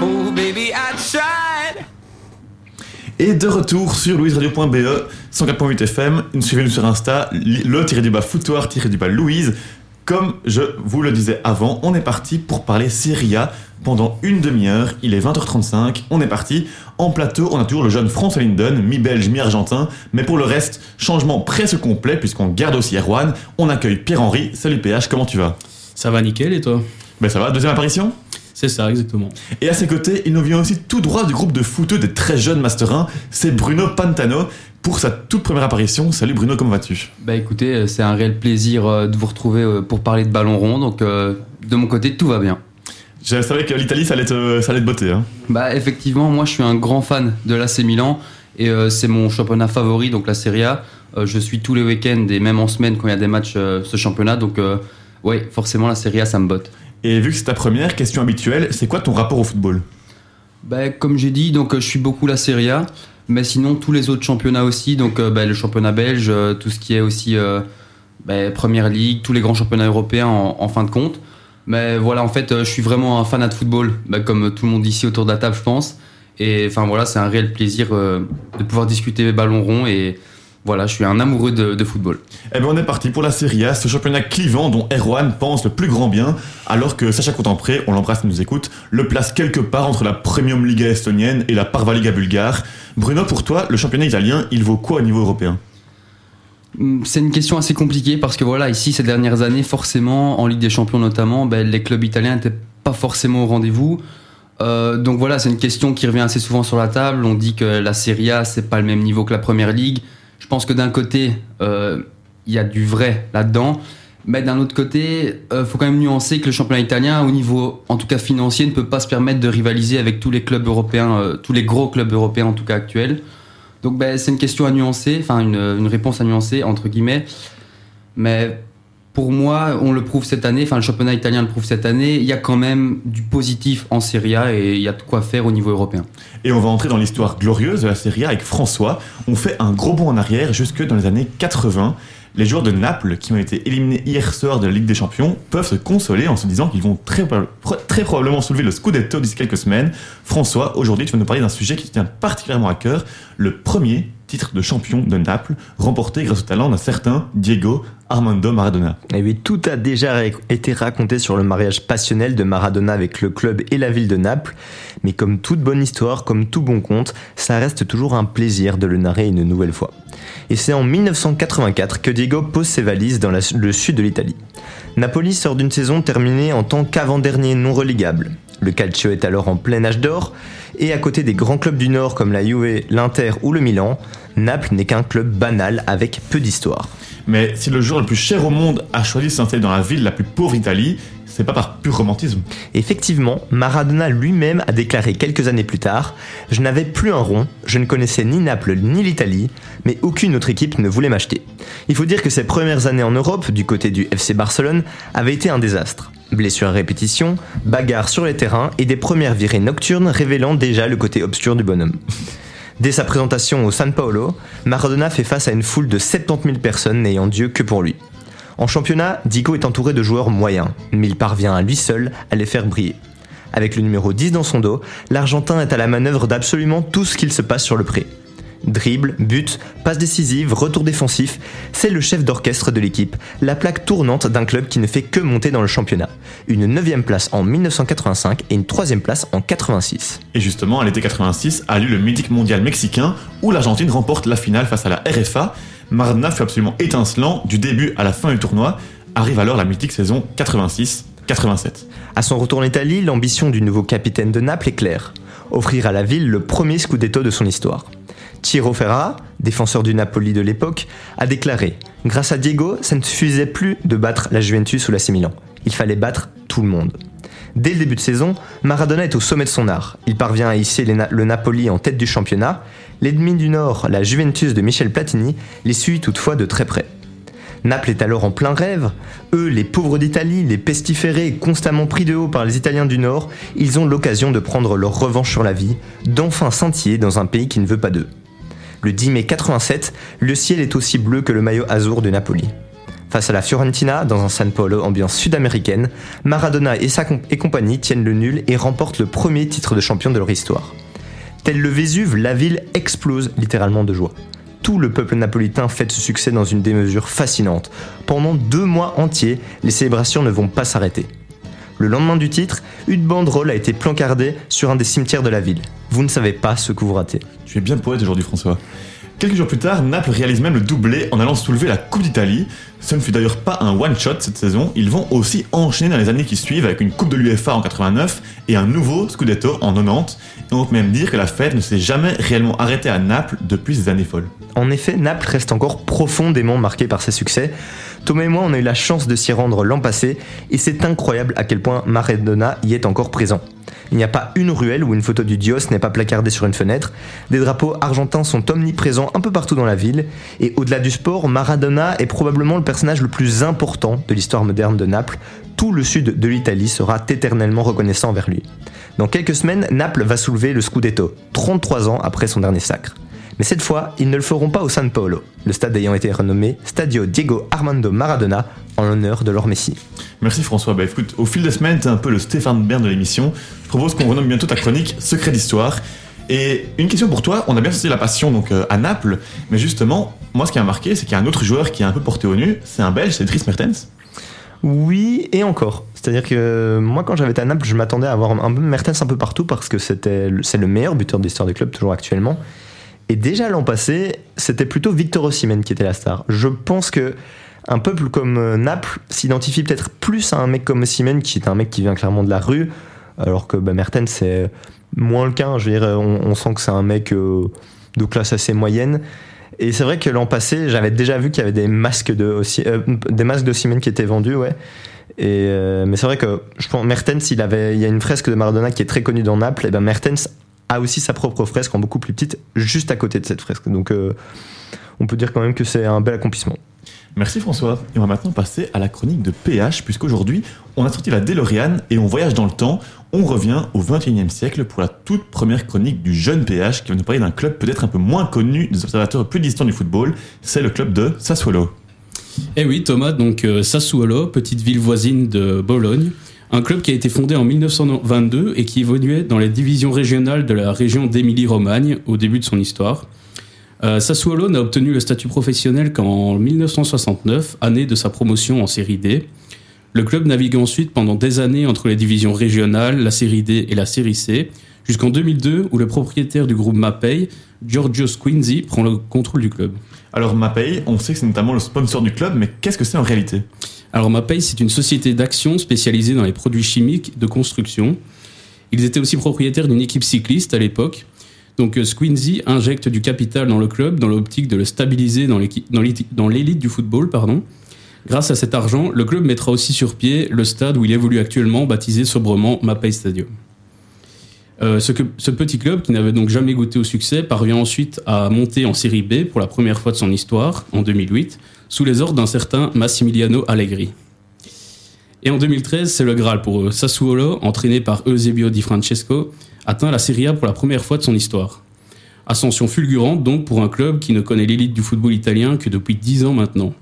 Oh baby, I tried. Et de retour sur louiseradio.be, 104.8 FM, suivez-nous sur Insta, li- le tiré du bas foutoir tiré du bas Louise. Comme je vous le disais avant, on est parti pour parler Serie A pendant une demi-heure. Il est 20h35, on est parti. En plateau, on a toujours le jeune François Linden, mi-belge, mi-argentin. Mais pour le reste, changement presque complet puisqu'on garde aussi Erwan. On accueille Pierre-Henri. Salut PH, comment tu vas? Ça va nickel et toi? Ben ça va, deuxième apparition? C'est ça, exactement. Et à ses côtés, il nous vient aussi tout droit du groupe de footeux des très jeunes Master 1. C'est Bruno Pantano pour sa toute première apparition. Salut Bruno, comment vas-tu? Bah écoutez, euh, c'est un réel plaisir euh, de vous retrouver euh, pour parler de ballon rond, donc euh, de mon côté tout va bien. Je savais que l'Italie, ça allait te, ça allait te botter. Hein. Bah effectivement, moi je suis un grand fan de l'AC Milan et euh, c'est mon championnat favori, donc la Serie A. Euh, je suis tous les week-ends et même en semaine quand il y a des matchs ce championnat, donc ouais, forcément la Serie A ça me botte. Et vu que c'est ta première, question habituelle, c'est quoi ton rapport au football? Bah, comme j'ai dit, euh, je suis beaucoup la Serie A, mais sinon tous les autres championnats aussi, donc euh, bah, le championnat belge, euh, tout ce qui est aussi euh, bah, Première Ligue, tous les grands championnats européens en, fin de compte. Mais voilà, en fait, je suis vraiment un fanat de football, bah, comme tout le monde ici autour de la table, je pense. Et enfin voilà, c'est un réel plaisir de pouvoir discuter ballon rond et voilà, je suis un amoureux de, de football. Eh bien, on est parti pour la Serie A, ce championnat clivant dont Erwan pense le plus grand bien, alors que Sacha Contempré, on l'embrasse, il nous écoute, le place quelque part entre la Premium Liga estonienne et la Parva Liga bulgare. Bruno, pour toi, le championnat italien, il vaut quoi au niveau européen? Hum, C'est une question assez compliquée parce que voilà, ici ces dernières années, forcément, en Ligue des Champions notamment, ben, les clubs italiens n'étaient pas forcément au rendez-vous. Euh, donc voilà, c'est une question qui revient assez souvent sur la table. On dit que la Serie A, c'est pas le même niveau que la Première Ligue. Je pense que d'un côté, euh, il y a du vrai là-dedans. Mais d'un autre côté, il faut quand même nuancer que le championnat italien, au niveau en tout cas financier, ne peut pas se permettre de rivaliser avec tous les clubs européens, euh, tous les gros clubs européens en tout cas actuels. Donc ben, c'est une question à nuancer, enfin une, une réponse à nuancer entre guillemets. Mais pour moi, on le prouve cette année, enfin le championnat italien le prouve cette année, il y a quand même du positif en Serie A et il y a de quoi faire au niveau européen. Et on va entrer dans l'histoire glorieuse de la Serie A avec François. On fait un gros bond en arrière jusque dans les années 80. Les joueurs de Naples, qui ont été éliminés hier soir de la Ligue des Champions, peuvent se consoler en se disant qu'ils vont très, probablement soulever le Scudetto d'ici quelques semaines. François, aujourd'hui, tu vas nous parler d'un sujet qui tient particulièrement à cœur, le premier titre de champion de Naples, remporté grâce au talent d'un certain Diego Armando Maradona. Et oui, tout a déjà été raconté sur le mariage passionnel de Maradona avec le club et la ville de Naples. Mais comme toute bonne histoire, comme tout bon conte, ça reste toujours un plaisir de le narrer une nouvelle fois. Et c'est en 1984 que Diego pose ses valises dans le sud de l'Italie. Napoli sort d'une saison terminée en tant qu'avant-dernier non relégable. Le calcio est alors en plein âge d'or, et à côté des grands clubs du Nord comme la Juve, l'Inter ou le Milan, Naples n'est qu'un club banal avec peu d'histoire. Mais si le joueur le plus cher au monde a choisi de s'installer dans la ville la plus pauvre d'Italie, c'est pas par pur romantisme. Effectivement, Maradona lui-même a déclaré quelques années plus tard Je n'avais plus un rond, je ne connaissais ni Naples ni l'Italie, mais aucune autre équipe ne voulait m'acheter. Il faut dire que ses premières années en Europe, du côté du FC Barcelone, avaient été un désastre. Blessures à répétition, bagarres sur les terrains et des premières virées nocturnes révélant déjà le côté obscur du bonhomme. Dès sa présentation au San Paolo, Maradona fait face à une foule de 70 000 personnes n'ayant Dieu que pour lui. En championnat, Dico est entouré de joueurs moyens, mais il parvient à lui seul à les faire briller. Avec le numéro 10 dans son dos, l'Argentin est à la manœuvre d'absolument tout ce qu'il se passe sur le pré. Dribble, but, passe décisive, retour défensif, c'est le chef d'orchestre de l'équipe, la plaque tournante d'un club qui ne fait que monter dans le championnat. Une 9 place en 1985 et une 3 place en 86. Et justement, à l'été 86 a lieu le mythique mondial mexicain où l'Argentine remporte la finale face à la RFA. Maradona fut absolument étincelant du début à la fin du tournoi. Arrive alors la mythique saison 86-87. À son retour en Italie, l'ambition du nouveau capitaine de Naples est claire offrir à la ville le premier scudetto de son histoire. Tiro Ferrara, défenseur du Napoli de l'époque, a déclaré Grâce à Diego, ça ne suffisait plus de battre la Juventus ou la Milan. Il fallait battre tout le monde. Dès le début de saison, Maradona est au sommet de son art. Il parvient à hisser le Napoli en tête du championnat. L'ennemi du Nord, la Juventus de Michel Platini, les suit toutefois de très près. Naples est alors en plein rêve. Eux, les pauvres d'Italie, les pestiférés, constamment pris de haut par les Italiens du Nord, ils ont l'occasion de prendre leur revanche sur la vie, d'enfin scintiller dans un pays qui ne veut pas d'eux. Le 10 mai 87, le ciel est aussi bleu que le maillot azur de Napoli. Face à la Fiorentina, dans un San Paulo ambiance sud-américaine, Maradona et sa compagnie tiennent le nul et remportent le premier titre de champion de leur histoire. Tel le Vésuve, la ville explose littéralement de joie tout le peuple napolitain fête ce succès dans une démesure fascinante. Pendant deux mois entiers, les célébrations ne vont pas s'arrêter. Le lendemain du titre, une banderole a été plancardée sur un des cimetières de la ville. Vous ne savez pas ce que vous ratez. Tu es bien poète aujourd'hui, François. Quelques jours plus tard, Naples réalise même le doublé en allant soulever la Coupe d'Italie. Ce ne fut d'ailleurs pas un one-shot cette saison, ils vont aussi enchaîner dans les années qui suivent avec une Coupe de l'UEFA en 89 et un nouveau Scudetto en 90. Et on peut même dire que la fête ne s'est jamais réellement arrêtée à Naples depuis ces années folles. En effet, Naples reste encore profondément marqué par ses succès. Thomas et moi, on a eu la chance de s'y rendre l'an passé, et c'est incroyable à quel point Maradona y est encore présent. Il n'y a pas une ruelle où une photo du Dios n'est pas placardée sur une fenêtre. Des drapeaux argentins sont omniprésents un peu partout dans la ville. Et au-delà du sport, Maradona est probablement le personnage le plus important de l'histoire moderne de Naples. Tout le sud de l'Italie sera éternellement reconnaissant envers lui. Dans quelques semaines, Naples va soulever le Scudetto, 33 ans après son dernier sacre. Mais cette fois, ils ne le feront pas au San Paolo, le stade ayant été renommé Stadio Diego Armando Maradona en l'honneur de leur Messi. Merci François. Bah écoute, au fil des semaines, t'es un peu le Stéphane Bern de l'émission. Je propose qu'on renomme bientôt ta chronique Secret d'histoire. Et une question pour toi, on a bien senti la passion donc euh, à Naples, mais justement, moi ce qui m'a marqué, c'est qu'il y a un autre joueur qui est un peu porté au nu, c'est un Belge, c'est Dries Mertens. Oui, et encore. C'est-à-dire que moi, quand j'avais été à Naples, je m'attendais à avoir un Mertens un peu partout parce que c'était c'est le meilleur buteur de l'histoire du club, toujours actuellement. Et déjà l'an passé, c'était plutôt Victor Osimhen qui était la star. Je pense que un peuple comme euh, Naples s'identifie peut-être plus à un mec comme Osimhen, qui est un mec qui vient clairement de la rue, alors que bah, Mertens c'est moins le cas. Je veux dire, on, sent que c'est un mec euh, de classe assez moyenne. Et c'est vrai que l'an passé, j'avais déjà vu qu'il y avait des masques de euh, des masques d'Osimhen qui étaient vendus, ouais. Et mais c'est vrai que je pense Mertens, il avait, il y a une fresque de Maradona qui est très connue dans Naples. Et ben Mertens a aussi sa propre fresque en beaucoup plus petite, juste à côté de cette fresque. Donc euh, on peut dire quand même que c'est un bel accomplissement. Merci François. Et on va maintenant passer à la chronique de PH, puisqu'aujourd'hui, on a sorti la DeLorean et on voyage dans le temps. On revient au 21e siècle pour la toute première chronique du jeune PH qui va nous parler d'un club peut-être un peu moins connu des observateurs plus distants du football. C'est le club de Sassuolo. Eh oui, Thomas, donc euh, Sassuolo, petite ville voisine de Bologne. Un club qui a été fondé en 1922 et qui évoluait dans les divisions régionales de la région d'Émilie-Romagne au début de son histoire. Euh, Sassuolo n'a obtenu le statut professionnel qu'en 1969, année de sa promotion en série D. Le club navigue ensuite pendant des années entre les divisions régionales, la série D et la série C, jusqu'en 2002 où le propriétaire du groupe Mapei, Giorgio Squinzi, prend le contrôle du club. Alors Mapei, on sait que c'est notamment le sponsor du club, mais qu'est-ce que c'est en réalité? Alors Mapei, c'est une société d'action spécialisée dans les produits chimiques de construction. Ils étaient aussi propriétaires d'une équipe cycliste à l'époque. Donc euh, Squinzy injecte du capital dans le club dans l'optique de le stabiliser dans l'élite du football. Pardon. Grâce à cet argent, le club mettra aussi sur pied le stade où il évolue actuellement, baptisé sobrement Mapei Stadium. Euh, ce, petit club, qui n'avait donc jamais goûté au succès, parvient ensuite à monter en série B pour la première fois de son histoire, en 2008, sous les ordres d'un certain Massimiliano Allegri. Et en 2013, c'est le Graal pour eux. Sassuolo, entraîné par Eusebio Di Francesco, atteint la Serie A pour la première fois de son histoire. Ascension fulgurante donc pour un club qui ne connaît l'élite du football italien que depuis 10 ans maintenant.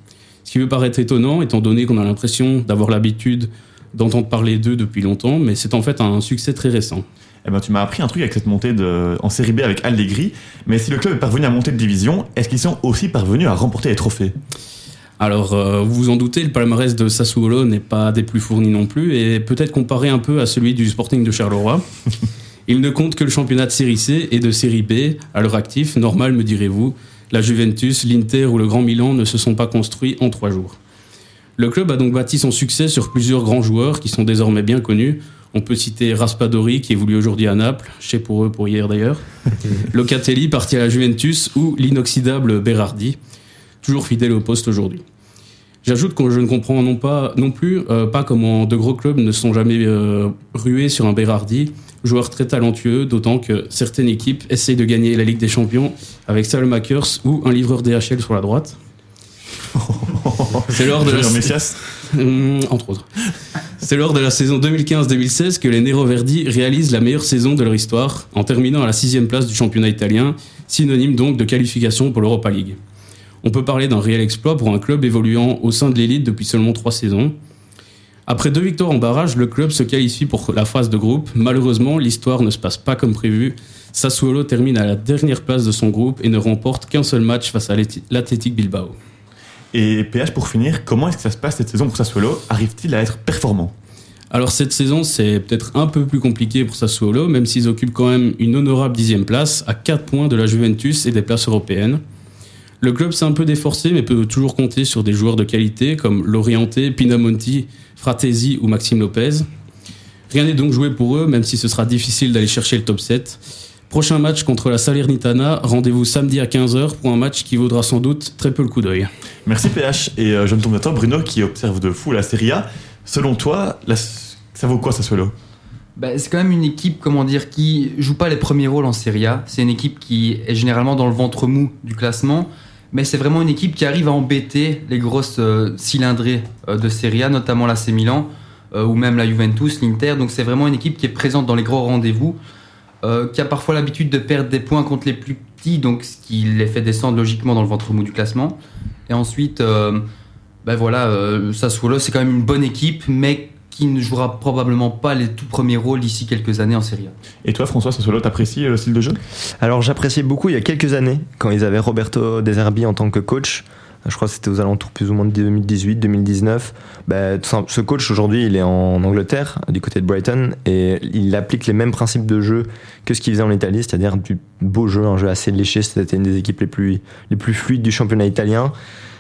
Ce qui me paraît étonnant, étant donné qu'on a l'impression d'avoir l'habitude d'entendre parler d'eux depuis longtemps, mais c'est en fait un succès très récent. Eh ben, tu m'as appris un truc avec cette montée de, en série B avec Allegri. Mais si le club est parvenu à monter de division, est-ce qu'ils sont aussi parvenus à remporter les trophées? Alors, euh, vous vous en doutez, le palmarès de Sassuolo n'est pas des plus fournis non plus, et peut-être comparé un peu à celui du Sporting de Charleroi. Il ne compte que le championnat de série C et de série B à leur actif. Normal, me direz-vous. La Juventus, l'Inter ou le Grand Milan ne se sont pas construits en trois jours. Le club a donc bâti son succès sur plusieurs grands joueurs qui sont désormais bien connus. On peut citer Raspadori qui évolue aujourd'hui à Naples, chez pour eux pour hier d'ailleurs, Locatelli parti à la Juventus ou l'inoxydable Berardi, toujours fidèle au poste aujourd'hui. J'ajoute que je ne comprends non, pas, non plus euh, pas comment de gros clubs ne sont jamais euh, rués sur un Berardi, joueur très talentueux, d'autant que certaines équipes essayent de gagner la Ligue des Champions avec Salmakers ou un livreur DHL sur la droite. C'est lors de la... Messias Hum, entre autres. C'est lors de la saison 2015-2016 que les Nero Verdi réalisent la meilleure saison de leur histoire, en terminant à la sixième place du championnat italien, synonyme donc de qualification pour l'Europa League. On peut parler d'un réel exploit pour un club évoluant au sein de l'élite depuis seulement trois saisons. Après deux victoires en barrage, le club se qualifie pour la phase de groupe. Malheureusement, l'histoire ne se passe pas comme prévu. Sassuolo termine à la dernière place de son groupe et ne remporte qu'un seul match face à l'Athletic Bilbao. Et PH, pour finir, comment est-ce que ça se passe cette saison pour Sassuolo Arrive-t-il à être performant? Alors cette saison, c'est peut-être un peu plus compliqué pour Sassuolo, même s'ils occupent quand même une honorable dixième place, à 4 points de la Juventus et des places européennes. Le club s'est un peu déforcé, mais peut toujours compter sur des joueurs de qualité comme Loriente, Pinamonti, Fratesi ou Maxime Lopez. Rien n'est donc joué pour eux, même si ce sera difficile d'aller chercher le top 7. Prochain match contre la Salernitana, rendez-vous samedi à 15h pour un match qui vaudra sans doute très peu le coup d'œil. Merci PH. Et euh, je me tourne vers toi, Bruno, qui observe de fou la Serie A. Selon toi, la- ça vaut quoi Sassuolo Bah, c'est quand même une équipe, comment dire, qui joue pas les premiers rôles en Serie A. C'est une équipe qui est généralement dans le ventre mou du classement, mais c'est vraiment une équipe qui arrive à embêter les grosses euh, cylindrées euh, de Serie A, notamment l'AC Milan euh, ou même la Juventus, l'Inter. Donc c'est vraiment une équipe qui est présente dans les gros rendez-vous, euh, qui a parfois l'habitude de perdre des points contre les plus petits, donc ce qui les fait descendre logiquement dans le ventre mou du classement. Et ensuite, euh, ben voilà, euh, Sassuolo, c'est quand même une bonne équipe, mais qui ne jouera probablement pas les tout premiers rôles d'ici quelques années en Serie A. Et toi, François Sassuolo, t'apprécies euh, le style de jeu? Alors j'appréciais beaucoup il y a quelques années, quand ils avaient Roberto De Zerbi en tant que coach. Je crois que c'était aux alentours plus ou moins de 2018-2019. Bah, ce coach aujourd'hui, il est en Angleterre, du côté de Brighton, et il applique les mêmes principes de jeu que ce qu'il faisait en Italie, c'est-à-dire du beau jeu, un jeu assez léché. C'était une des équipes les plus, les plus fluides du championnat italien.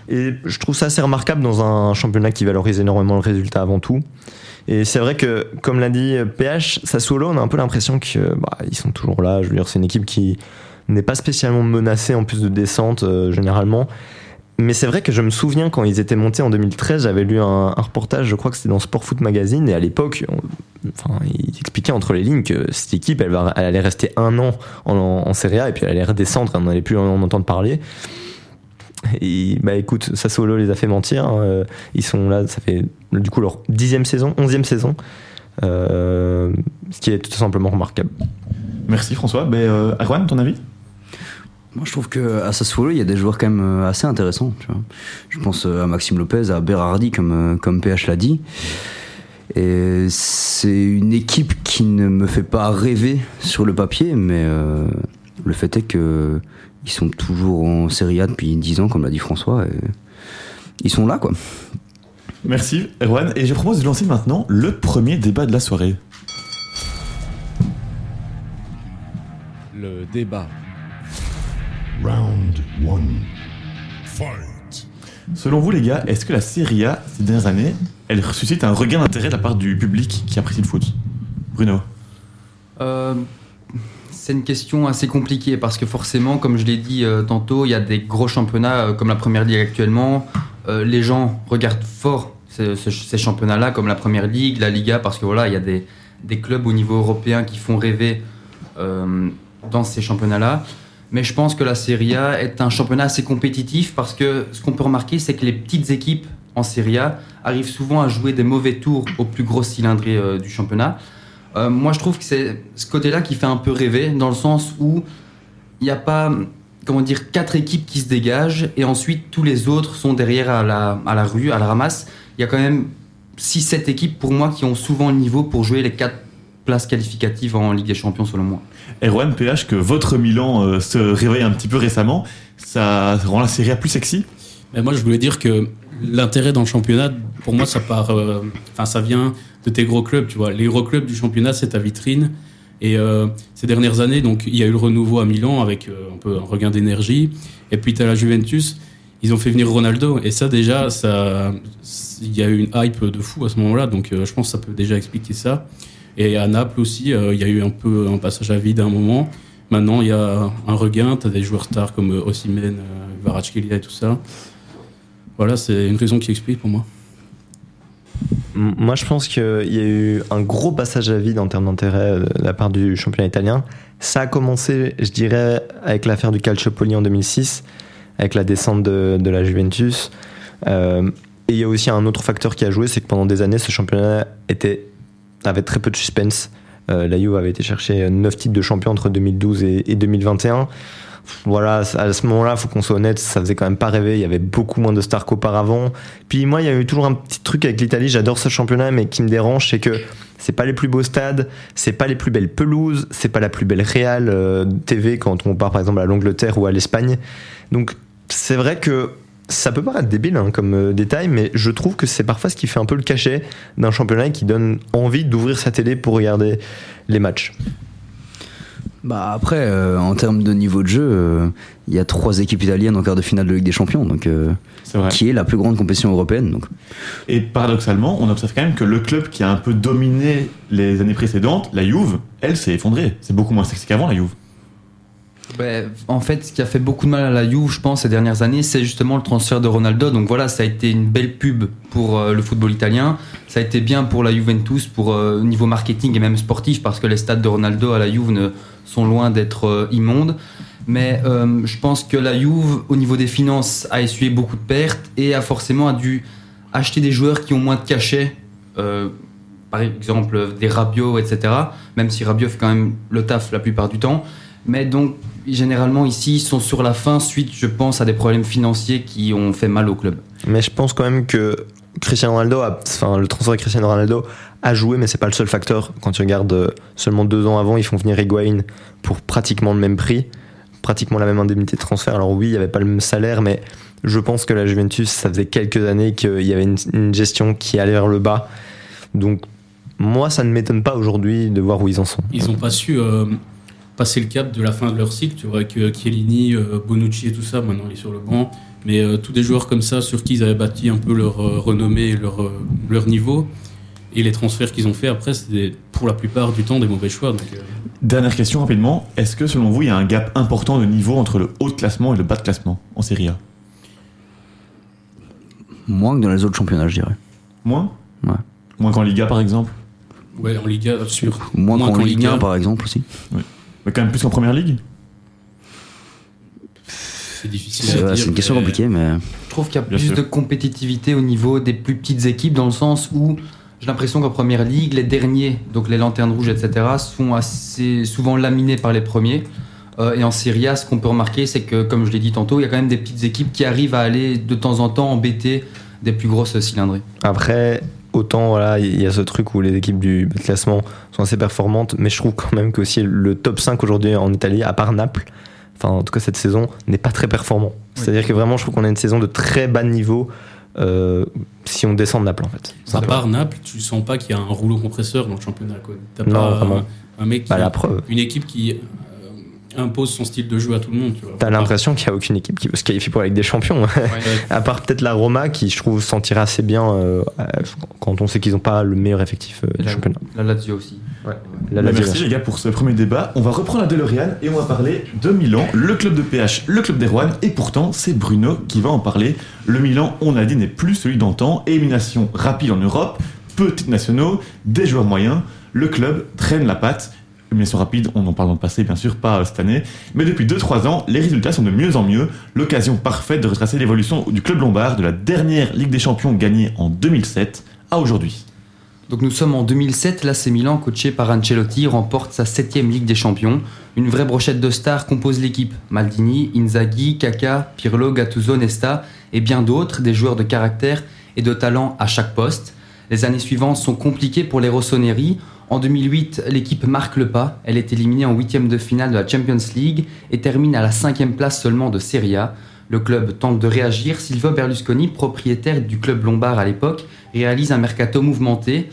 Et je trouve ça assez remarquable dans un championnat qui valorise énormément le résultat avant tout. Et c'est vrai que, comme l'a dit PH, Sassuolo, on a un peu l'impression qu'ils sont toujours là. Je veux dire, c'est une équipe qui n'est pas spécialement menacée en plus de descente euh, généralement. Mais c'est vrai que je me souviens quand ils étaient montés en 2013, j'avais lu un, reportage, je crois que c'était dans Sport Foot Magazine, et à l'époque, enfin, ils expliquaient entre les lignes que cette équipe, elle, va, elle allait rester un an en, en Serie A, et puis elle allait redescendre, on n'allait plus en entendre parler. Et bah écoute, Sassuolo les a fait mentir. euh, Ils sont là, ça fait du coup leur dixième saison, onzième saison, euh, ce qui est tout simplement remarquable. Merci François. Ben, euh, Arwan, ton avis? Moi, je trouve que à Sassuolo, il y a des joueurs quand même euh, assez intéressants. Tu vois. Je pense euh, à Maxime Lopez, à Berardi, comme, euh, comme PH l'a dit. Et c'est une équipe qui ne me fait pas rêver sur le papier, mais euh, le fait est que ils sont toujours en Serie A depuis 10 ans, comme l'a dit François. Et ils sont là, quoi. Merci Erwan. Et je propose de lancer maintenant le premier débat de la soirée. Le débat. Round 1. Fight. Selon vous les gars, est-ce que la Serie A, ces dernières années, elle suscite un regain d'intérêt de la part du public qui apprécie le foot? Bruno Euh, c'est une question assez compliquée parce que forcément, comme je l'ai dit euh, tantôt, il y a des gros championnats euh, comme la Première Ligue actuellement. Les gens regardent fort ces, ce- ces championnats-là comme la Première Ligue, la Liga, parce que voilà, il y a des, clubs au niveau européen qui font rêver dans ces championnats-là. Mais je pense que la Serie A est un championnat assez compétitif parce que ce qu'on peut remarquer, c'est que les petites équipes en Serie A arrivent souvent à jouer des mauvais tours aux plus grosses cylindrées euh, du championnat. Euh, moi, je trouve que c'est ce côté-là qui fait un peu rêver, dans le sens où il n'y a pas, comment dire, quatre équipes qui se dégagent et ensuite tous les autres sont derrière à la, à la rue, à la ramasse. Il y a quand même 6-7 équipes pour moi qui ont souvent le niveau pour jouer les 4 places qualificatives en Ligue des Champions selon moi. Erwan, PH, que votre Milan euh, se réveille un petit peu récemment, ça rend la Serie A plus sexy? Mais moi, je voulais dire que l'intérêt dans le championnat, pour moi, ça part, euh, enfin, ça vient de tes gros clubs, tu vois. Les gros clubs du championnat, c'est ta vitrine. Et euh, ces dernières années, donc, il y a eu le renouveau à Milan avec euh, un peu un regain d'énergie. Et puis, tu as la Juventus. Ils ont fait venir Ronaldo. Et ça, déjà, ça, il y a eu une hype de fou à ce moment-là. Donc, euh, je pense que ça peut déjà expliquer ça. Et à Naples aussi, euh, il y a eu un peu un passage à vide à un moment. Maintenant, il y a un regain. Tu as des joueurs stars comme euh, Osimhen, euh, Kvaratskhelia et tout ça. Voilà, c'est une raison qui explique pour moi. Moi, je pense qu'il y a eu un gros passage à vide en termes d'intérêt de la part du championnat italien. Ça a commencé, je dirais, avec l'affaire du Calciopoli en 2006, avec la descente de, la Juventus. Et il y a aussi un autre facteur qui a joué, c'est que pendant des années, ce championnat était, avait très peu de suspense. Euh, la Juve avait été chercher 9 titres de champion entre 2012 et, et 2021. Voilà, à ce moment-là, faut qu'on soit honnête, ça faisait quand même pas rêver. Il y avait beaucoup moins de stars qu'auparavant. Puis moi, il y a eu toujours un petit truc avec l'Italie. J'adore ce championnat, mais qui me dérange, c'est que c'est pas les plus beaux stades, c'est pas les plus belles pelouses, c'est pas la plus belle réal euh, TV quand on part par exemple à l'Angleterre ou à l'Espagne. Donc c'est vrai que ça peut paraître débile hein, comme euh, détail, mais je trouve que c'est parfois ce qui fait un peu le cachet d'un championnat et qui donne envie d'ouvrir sa télé pour regarder les matchs. Bah après, euh, en termes de niveau de jeu, euh, il y a trois équipes italiennes en quart de finale de Ligue des Champions, donc euh, qui est la plus grande compétition européenne. Donc Et paradoxalement, on observe quand même que le club qui a un peu dominé les années précédentes, la Juve, elle s'est effondrée. C'est beaucoup moins sexy qu'avant, la Juve. Ben, en fait, ce qui a fait beaucoup de mal à la Juve, je pense, ces dernières années, c'est justement le transfert de Ronaldo. Donc voilà, ça a été une belle pub pour euh, le football italien. Ça a été bien pour la Juventus, pour euh, au niveau marketing et même sportif, parce que les stades de Ronaldo à la Juve sont loin d'être euh, immondes. Mais euh, je pense que la Juve, au niveau des finances, a essuyé beaucoup de pertes et a forcément dû acheter des joueurs qui ont moins de cachet. par exemple, des Rabiot, etc. Même si Rabiot fait quand même le taf la plupart du temps. Mais donc, généralement, ici, ils sont sur la fin suite, je pense, à des problèmes financiers qui ont fait mal au club. Mais je pense quand même que Cristiano Ronaldo, a, enfin le transfert de Cristiano Ronaldo a joué, mais c'est pas le seul facteur. Quand tu regardes euh, seulement deux ans avant, ils font venir Higuain pour pratiquement le même prix, pratiquement la même indemnité de transfert. Alors oui, il y avait pas le même salaire, mais je pense que la Juventus, ça faisait quelques années qu'il y avait une, une gestion qui allait vers le bas. Donc moi, ça ne m'étonne pas aujourd'hui de voir où ils en sont. Ils n'ont pas su euh, passer le cap de la fin de leur cycle. Tu vois, avec Chiellini, euh, Bonucci et tout ça, maintenant il est sur le banc. Mais euh, tous des joueurs comme ça, sur qui ils avaient bâti un peu leur euh, renommée et leur, euh, leur niveau. Et les transferts qu'ils ont fait après, c'est des- pour la plupart du temps des mauvais choix. Donc, euh, Dernière question rapidement. Est-ce que selon vous, il y a un gap important de niveau entre le haut de classement et le bas de classement en Serie A? Moins que dans les autres championnats, je dirais. Moins? Ouais. Moins qu'en Liga par exemple? Ouais, en Liga, sûr. Moins, Moins qu'en qu'en Ligue Ligue 1, un. par exemple aussi. Mais quand même plus qu'en Première Ligue C'est difficile C'est à dire. c'est une question mais- compliquée, mais Je trouve qu'il y a Bien plus sûr. de compétitivité au niveau des plus petites équipes, dans le sens où j'ai l'impression qu'en première ligue, les derniers, donc les lanternes rouges, etc., sont assez souvent laminés par les premiers. Euh, et en Serie A, ce qu'on peut remarquer, c'est que, comme je l'ai dit tantôt, il y a quand même des petites équipes qui arrivent à aller de temps en temps embêter des plus grosses cylindrées. Après, autant voilà, il y a ce truc où les équipes du bas de classement sont assez performantes, mais je trouve quand même que aussi le top 5 aujourd'hui en Italie, à part Naples, enfin en tout cas cette saison, n'est pas très performant. C'est-à-dire que vraiment, je trouve qu'on a une saison de très bas niveau euh, si on descend de Naples en fait. À part Naples, tu sens pas qu'il y a un rouleau compresseur dans le championnat. quoi. T'as Non, pas vraiment. un, un mec qui, Bah, la preuve. une équipe qui impose son style de jeu à tout le monde. Tu vois. T'as l'impression qu'il n'y a aucune équipe qui veut se qualifier pour la Ligue des Champions. à part peut-être la Roma qui, je trouve, s'en tire assez bien euh, quand on sait qu'ils n'ont pas le meilleur effectif euh, du la, championnat. la Lazio aussi. La Lazio, merci les gars pour ce premier débat. On va reprendre la DeLorean et on va parler de Milan, le club de PH, le club d'Erwan. Et pourtant, c'est Bruno qui va en parler. Le Milan, on l'a dit, n'est plus celui d'antan. Élimination rapide en Europe, petits nationaux, des joueurs moyens. Le club traîne la patte. Élimination rapide, on en parle dans le passé, bien sûr, pas euh, cette année. Mais depuis 2-3 ans, les résultats sont de mieux en mieux. L'occasion parfaite de retracer l'évolution du club lombard de la dernière Ligue des Champions gagnée en 2007 à aujourd'hui. Donc nous sommes en 2007, l'AC Milan, coaché par Ancelotti, remporte sa septième Ligue des Champions. Une vraie brochette de stars compose l'équipe. Maldini, Inzaghi, Kaka, Pirlo, Gattuso, Nesta et bien d'autres, des joueurs de caractère et de talent à chaque poste. Les années suivantes sont compliquées pour les Rossoneri. En 2008, l'équipe marque le pas. Elle est éliminée en huitième de finale de la Champions League et termine à la cinquième place seulement de Serie A. Le club tente de réagir. Silvio Berlusconi, propriétaire du club lombard à l'époque, réalise un mercato mouvementé.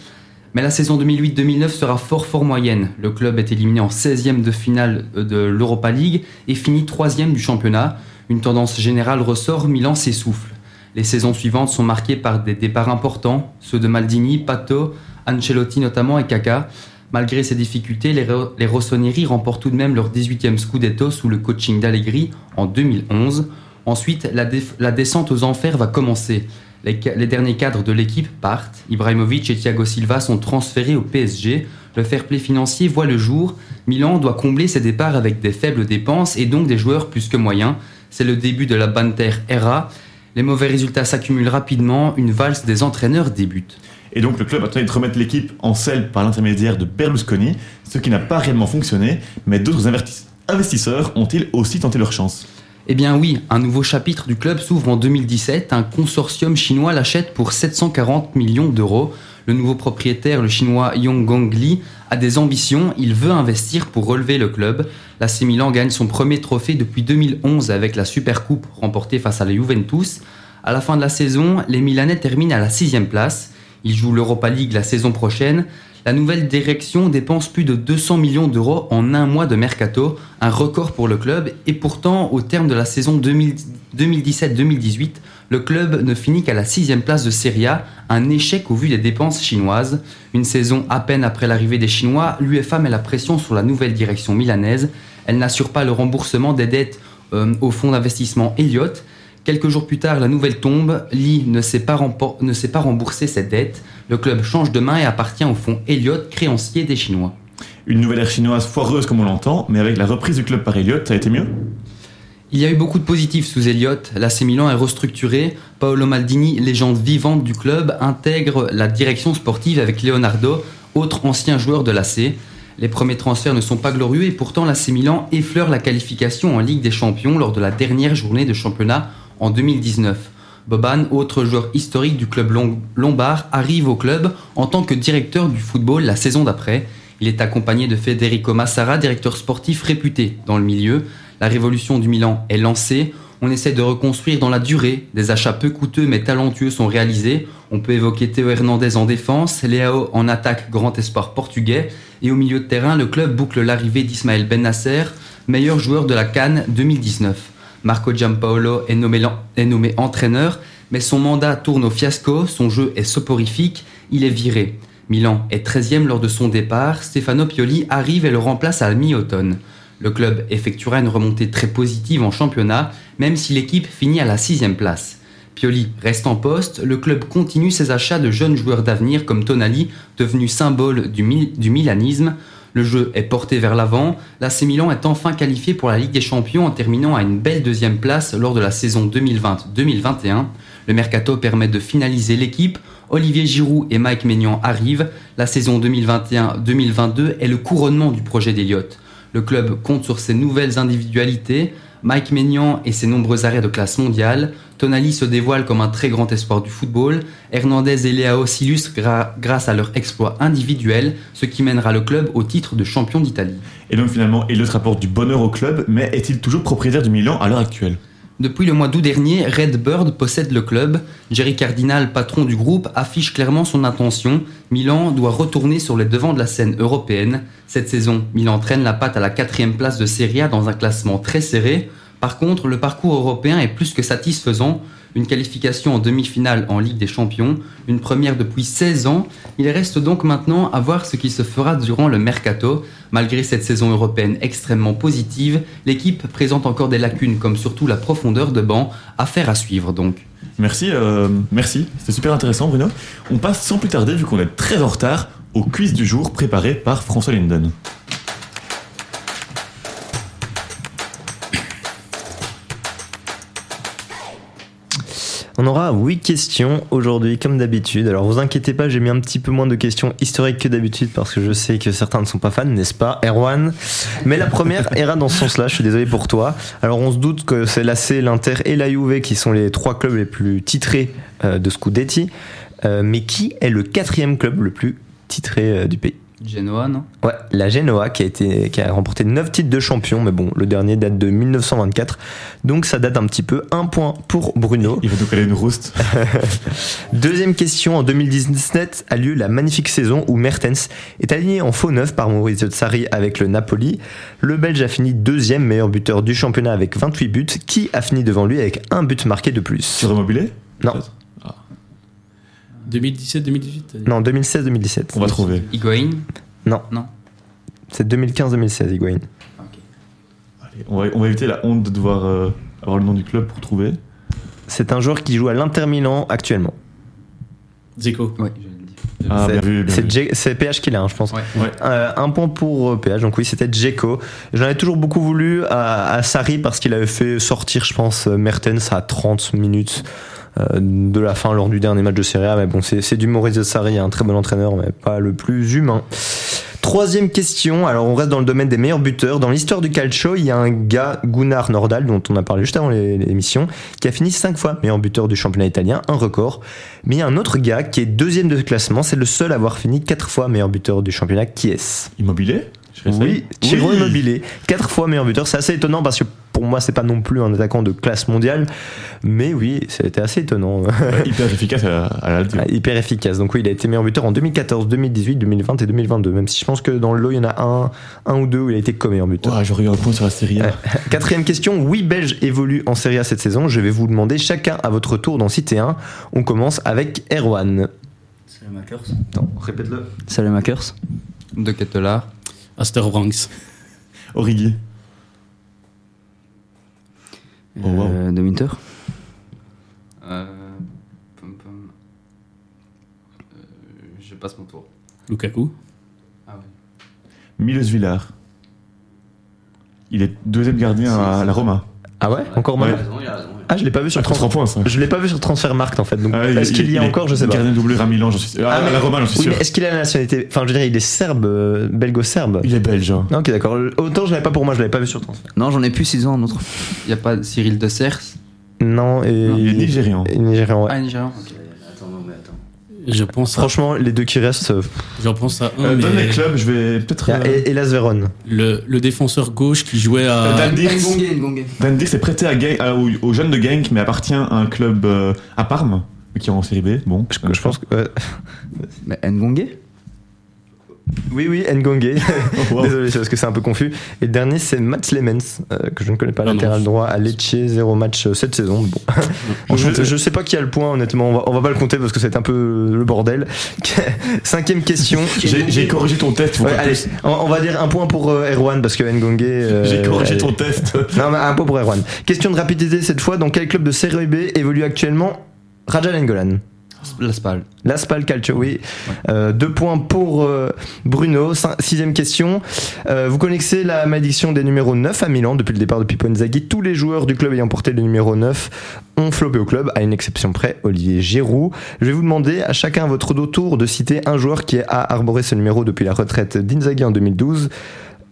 Mais la saison 2008-2009 sera fort fort moyenne. Le club est éliminé en 16e de finale de l'Europa League et finit 3e du championnat. Une tendance générale ressort, Milan s'essouffle. Les saisons suivantes sont marquées par des départs importants, ceux de Maldini, Pato, Ancelotti notamment et Kaka. Malgré ces difficultés, les, les Rossoneri remportent tout de même leur 18e Scudetto sous le coaching d'Allegri en 2011. Ensuite, la, la descente aux enfers va commencer. Les, derniers cadres de l'équipe partent. Ibrahimovic et Thiago Silva sont transférés au PSG. Le fair play financier voit le jour. Milan doit combler ses départs avec des faibles dépenses et donc des joueurs plus que moyens. C'est le début de la Banter era. Les mauvais résultats s'accumulent rapidement. Une valse des entraîneurs débute. Et donc le club a tenté de remettre l'équipe en selle par l'intermédiaire de Berlusconi, ce qui n'a pas réellement fonctionné, mais d'autres investisseurs ont-ils aussi tenté leur chance? Eh bien oui, un nouveau chapitre du club s'ouvre en 2017. Un consortium chinois l'achète pour 740 millions d'euros. Le nouveau propriétaire, le chinois Yong Gongli, a des ambitions. Il veut investir pour relever le club. La Milan gagne son premier trophée depuis 2011 avec la Supercoupe remportée face à la Juventus. À la fin de la saison, les Milanais terminent à la sixième place. Ils jouent l'Europa League la saison prochaine. La nouvelle direction dépense plus de 200 millions d'euros en un mois de mercato, un record pour le club, et pourtant, au terme de la saison 2017-2018, le club ne finit qu'à la sixième place de Serie A, un échec au vu des dépenses chinoises. Une saison à peine après l'arrivée des Chinois, l'UFA met la pression sur la nouvelle direction milanaise. Elle n'assure pas le remboursement des dettes euh, au fonds d'investissement Elliott. Quelques jours plus tard, la nouvelle tombe. Lee ne sait pas, pas rembourser cette dette. Le club change de main et appartient au fonds Elliott, créancier des Chinois. Une nouvelle ère chinoise foireuse comme on l'entend, mais avec la reprise du club par Elliott, ça a été mieux? Il y a eu beaucoup de positifs sous Elliott. L'AC Milan est restructuré. Paolo Maldini, légende vivante du club, intègre la direction sportive avec Leonardo, autre ancien joueur de l'AC. Les premiers transferts ne sont pas glorieux et pourtant l'AC Milan effleure la qualification en Ligue des Champions lors de la dernière journée de championnat en 2019. Boban, autre joueur historique du club lombard, arrive au club en tant que directeur du football la saison d'après. Il est accompagné de Federico Massara, directeur sportif réputé dans le milieu. La révolution du Milan est lancée. On essaie de reconstruire dans la durée. Des achats peu coûteux mais talentueux sont réalisés. On peut évoquer Théo Hernandez en défense, Léao en attaque, grand espoir portugais. Et au milieu de terrain, le club boucle l'arrivée d'Ismaël Ben Nasser, meilleur joueur de la Cannes 2019. Marco Giampaolo est nommé, entraîneur, mais son mandat tourne au fiasco, son jeu est soporifique, il est viré. Milan est 13e lors de son départ, Stefano Pioli arrive et le remplace à mi-automne. Le club effectuera une remontée très positive en championnat, même si l'équipe finit à la 6 place. Pioli reste en poste, le club continue ses achats de jeunes joueurs d'avenir comme Tonali, devenu symbole du, du milanisme. Le jeu est porté vers l'avant. L'AC Milan est enfin qualifié pour la Ligue des Champions en terminant à une belle deuxième place lors de la saison 2020-2021. Le mercato permet de finaliser l'équipe. Olivier Giroud et Mike Maignan arrivent. La saison 2021-2022 est le couronnement du projet d'Eliott. Le club compte sur ses nouvelles individualités. Mike Maignan et ses nombreux arrêts de classe mondiale, Tonali se dévoile comme un très grand espoir du football, Hernandez et Leao s'illustrent grâce à leur exploit individuel, ce qui mènera le club au titre de champion d'Italie. Et donc finalement, Elliott rapporte du bonheur au club, mais est-il toujours propriétaire du Milan à l'heure actuelle? Depuis le mois d'août dernier, Redbird possède le club. Jerry Cardinal, patron du groupe, affiche clairement son intention. Milan doit retourner sur les devants de la scène européenne. Cette saison, Milan traîne la patte à la quatrième place de Serie A dans un classement très serré. Par contre, le parcours européen est plus que satisfaisant une qualification en demi-finale en Ligue des Champions, une première depuis 16 ans. Il reste donc maintenant à voir ce qui se fera durant le mercato. Malgré cette saison européenne extrêmement positive, l'équipe présente encore des lacunes comme surtout la profondeur de banc, affaire à suivre donc. Merci, euh, merci, c'était super intéressant Bruno. On passe sans plus tarder, vu qu'on est très en retard, au quiz du jour préparé par François Linden. On aura 8 questions aujourd'hui, comme d'habitude. Alors vous inquiétez pas, j'ai mis un petit peu moins de questions historiques que d'habitude parce que je sais que certains ne sont pas fans, n'est-ce pas, Erwan? Mais la première ira dans ce sens-là, je suis désolé pour toi. Alors on se doute que c'est l'AC, l'Inter et la Juve qui sont les trois clubs les plus titrés euh, de Scudetti. Euh, mais qui est le quatrième club le plus titré euh, du pays? Genoa, non? Ouais, la Genoa qui a, été, qui a remporté 9 titres de champion, mais bon, le dernier date de 1924, donc ça date un petit peu. Un point pour Bruno. Il va nous caler une rouste. Deuxième question, en 2017 a lieu la magnifique saison où Mertens est aligné en faux neuf par Maurizio Sarri avec le Napoli. Le Belge a fini deuxième meilleur buteur du championnat avec 28 buts. Qui a fini devant lui avec un but marqué de plus? Sur Immobilier? Non, 2017-2018 non 2016-2017. On va trouver. Higuain Non. Non. C'est 2015-2016, Higuain. Allez, on, va, on va éviter la honte de devoir euh, avoir le nom du club pour trouver. C'est un joueur qui joue à l'Inter Milan actuellement. Le dire. Ah, c'est PH qui l'a, hein, je pense. Ouais. Ouais. Euh, un point pour euh, PH, donc oui, c'était Djeko. J'en ai toujours beaucoup voulu à, à Sarri parce qu'il avait fait sortir, je pense, euh, Mertens à 30 minutes euh, de la fin lors du dernier match de Serie A. Mais bon, c'est du Maurizio Sarri, un très bon entraîneur, mais pas le plus humain. Troisième question, alors on reste dans le domaine des meilleurs buteurs. Dans l'histoire du calcio, il y a un gars, Gunnar Nordal, dont on a parlé juste avant l'émission, qui a fini 5 fois meilleur buteur du championnat italien, un record. Mais il y a un autre gars qui est deuxième de classement, c'est le seul à avoir fini 4 fois meilleur buteur du championnat. Qui est-ce? Immobilier? Oui, Oui. Immobilier, 4 fois meilleur buteur. C'est assez étonnant parce que pour moi, c'est pas non plus un attaquant de classe mondiale, mais oui, c'était assez étonnant. Hyper efficace à, à Hyper efficace. Donc oui, il a été meilleur buteur en 2014, 2018, 2020 et 2022. Même si je pense que dans le lot, il y en a un, un ou deux où il a été comme meilleur buteur. Ouais, J'aurais eu un point sur la série A. Quatrième question. Oui, Belge évolue en Serie A cette saison. Je vais vous demander chacun à votre tour d'en citer un. On commence avec Erwan. Salemakers. Attends, répète-le. Salemakers. De Kettelard. Aster Branks. Origi. Oh, wow. Euh, de Winter. Euh, pom, pom. Euh, je passe mon tour. Lukaku. Ah ouais. Milos Villar. Il est deuxième gardien à la Roma. Ah ouais Encore Ouais. mal Ah, je l'ai pas vu sur Ah, Transfer. 3 points, ça. Je l'ai pas vu sur Transfermarkt en fait. Donc, Ah, est-ce qu'il y a encore Je sais pas. Gardien doublure à Milan, j'en suis sûr. Ah, Ah, mais- à la Roma, j'en suis Oui, sûr. mais est-ce qu'il a la nationalité? Enfin, je veux dire, il est serbe, euh, belgo-serbe. Il est belge. hein. Ok, d'accord. Autant je l'avais pas pour moi, je l'avais pas vu sur Transfer. Non, j'en ai plus 6 ans, un autre. Il n'y a pas Cyril de Cers Non, et. Il est nigérian. Nigérian, ouais. Ah, Nigérian. ok. Je pense à, Franchement, les deux qui restent. euh, j'en pense à un, Euh, mais Donne les clubs, je vais peut-être. Il y a euh, Elas Véron. le, le défenseur gauche qui jouait à. Euh, Dan Dix. Ngongé. Van Dijk s'est prêté à Genk- à- aux, aux jeunes de Genk, mais appartient à un club euh, à Parme, qui est en série B. Bon, Je, je pense que. ouais. Mais Ngongé Oui, oui, Ngongé. Oh, wow. Désolé, c'est parce que c'est un peu confus. Et le dernier, c'est Mats Lemens, euh, que je ne connais pas, Ah latéral droit à Lecce, zéro match euh, cette saison. Bon. je, je sais pas qui a le point, honnêtement. On va, on va pas le compter parce que c'est un peu le bordel. Cinquième question. J'ai corrigé ton test. Ouais, allez, on, on va dire un point pour euh, Erwan parce que Ngongé. euh, J'ai corrigé allez. ton test. Non, mais un point pour Erwan. Question de rapidité cette fois. Dans quel club de Serie B évolue actuellement Raja Nengolan La Spal. L'Aspal Calcio, oui. Euh, deux points pour euh, Bruno. Cin- sixième question. Euh, vous connaissez la malédiction des numéros 9 à Milan depuis le départ de Pippo Inzaghi. Tous les joueurs du club ayant porté le numéro 9 ont flopé au club, à une exception près, Olivier Giroud. Je vais vous demander à chacun à votre tour de citer un joueur qui a arboré ce numéro depuis la retraite d'Inzaghi en 2012.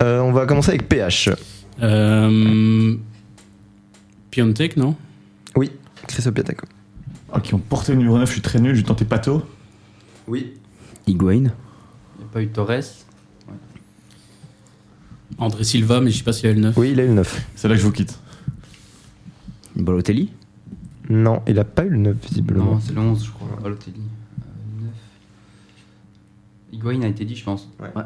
Euh, on va commencer avec PH. Euh, Piontek, non? Oui, Christophe Piatek. Ah, qui ont porté le numéro 9, je suis très nul, j'ai tenté Pato. Oui. Higuain. Il n'y a pas eu Torres. André Silva, mais je sais pas s'il a le 9. Oui, il a eu le 9. C'est là que je vous quitte. Balotelli. Non, il a pas eu le 9 visiblement. Non, c'est le 11, je crois. Balotelli. Euh, 9. Higuain a été dit, je pense. Ouais. Euh,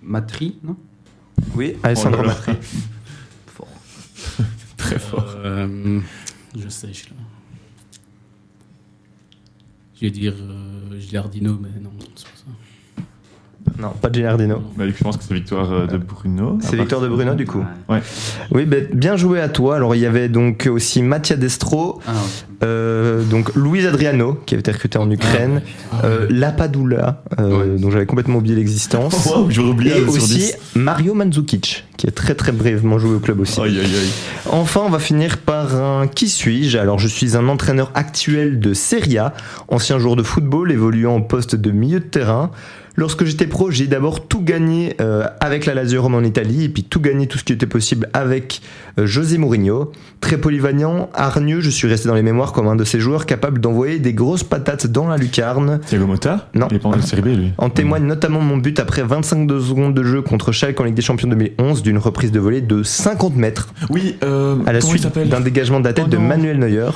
Matri, non? Oui, Alessandro Oh. Matri. Très fort. Euh, je sèche là. Je vais dire euh, Gilardino, mais non, c'est pas ça. Non, pas Gilardino. Bah, je pense que c'est victoire euh, de Bruno. C'est victoire de Bruno du coup. Ouais. Oui, ben, bien joué à toi. Alors il y avait donc aussi Mattia Destro, Ah, euh, donc Luis Adriano qui avait été recruté en Ukraine, euh, Lapadula euh, Ouais. dont j'avais complètement oublié l'existence. J'aurais oublié Et aussi 10. Mario Mandzukic, qui a très très brièvement joué au club aussi. Aïe, aïe, aïe. Enfin, on va finir par un qui suis-je? Alors, je suis un entraîneur actuel de Serie A, ancien joueur de football évoluant en poste de milieu de terrain. Lorsque j'étais pro, j'ai d'abord tout gagné euh, avec la Lazio Rome en Italie et puis tout gagné tout ce qui était possible avec euh, José Mourinho. Très polyvalent, hargneux, je suis resté dans les mémoires comme un de ces joueurs capables d'envoyer des grosses patates dans la lucarne. Thiago Motta Non. Il est pas en série B, lui. En témoigne notamment mon but après 25 de secondes de jeu contre Schalke en Ligue des Champions 2011 d'une reprise de volée de 50 mètres Oui, euh, à la suite d'un dégagement de la tête Oh de. Manuel Neuer.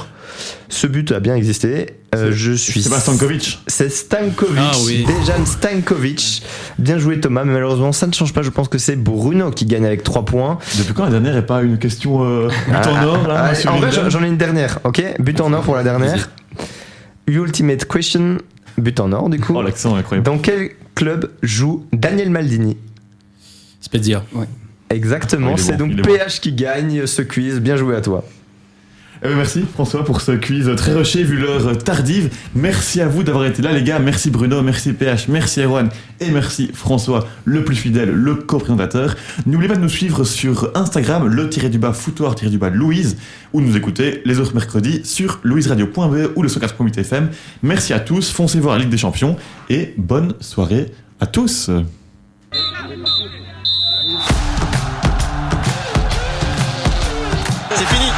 Ce but a bien existé. Euh, C'est- je suis C'est pas Stankovic. C'est Stankovic, Ah oui. Dejan Stankovic. Bien joué Thomas, mais malheureusement ça ne change pas. Je pense que c'est Bruno qui gagne avec 3 points. Depuis quand la dernière est pas une question euh, but en or là Ah, en vrai, j'en ai une dernière, ok? But en or pour la dernière. Ultimate question, but en or du coup. Oh, l'accent est incroyable. Dans quel club joue Daniel Maldini? Spezia. Exactement, Oh, il est c'est bon, donc PH qui gagne ce quiz. Bien joué à toi. Eh ben, merci François pour ce quiz très rushé vu l'heure tardive. Merci à vous d'avoir été là les gars. Merci Bruno, merci PH, merci Erwan et merci François, le plus fidèle, le co-présentateur. N'oubliez pas de nous suivre sur Instagram, le tiré du bas foutoir tiré du bas Louise, ou nous écouter les autres mercredis sur louiseradio.be ou le 104.8 FM. Merci à tous, foncez voir la Ligue des Champions et bonne soirée à tous.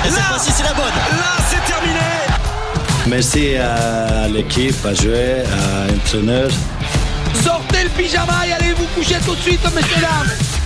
Et cette fois-ci, c'est la bonne. Là, c'est terminé. Merci à l'équipe, à jouer, à l'entraîneur. Sortez le pyjama et allez vous coucher tout de suite, messieurs dames.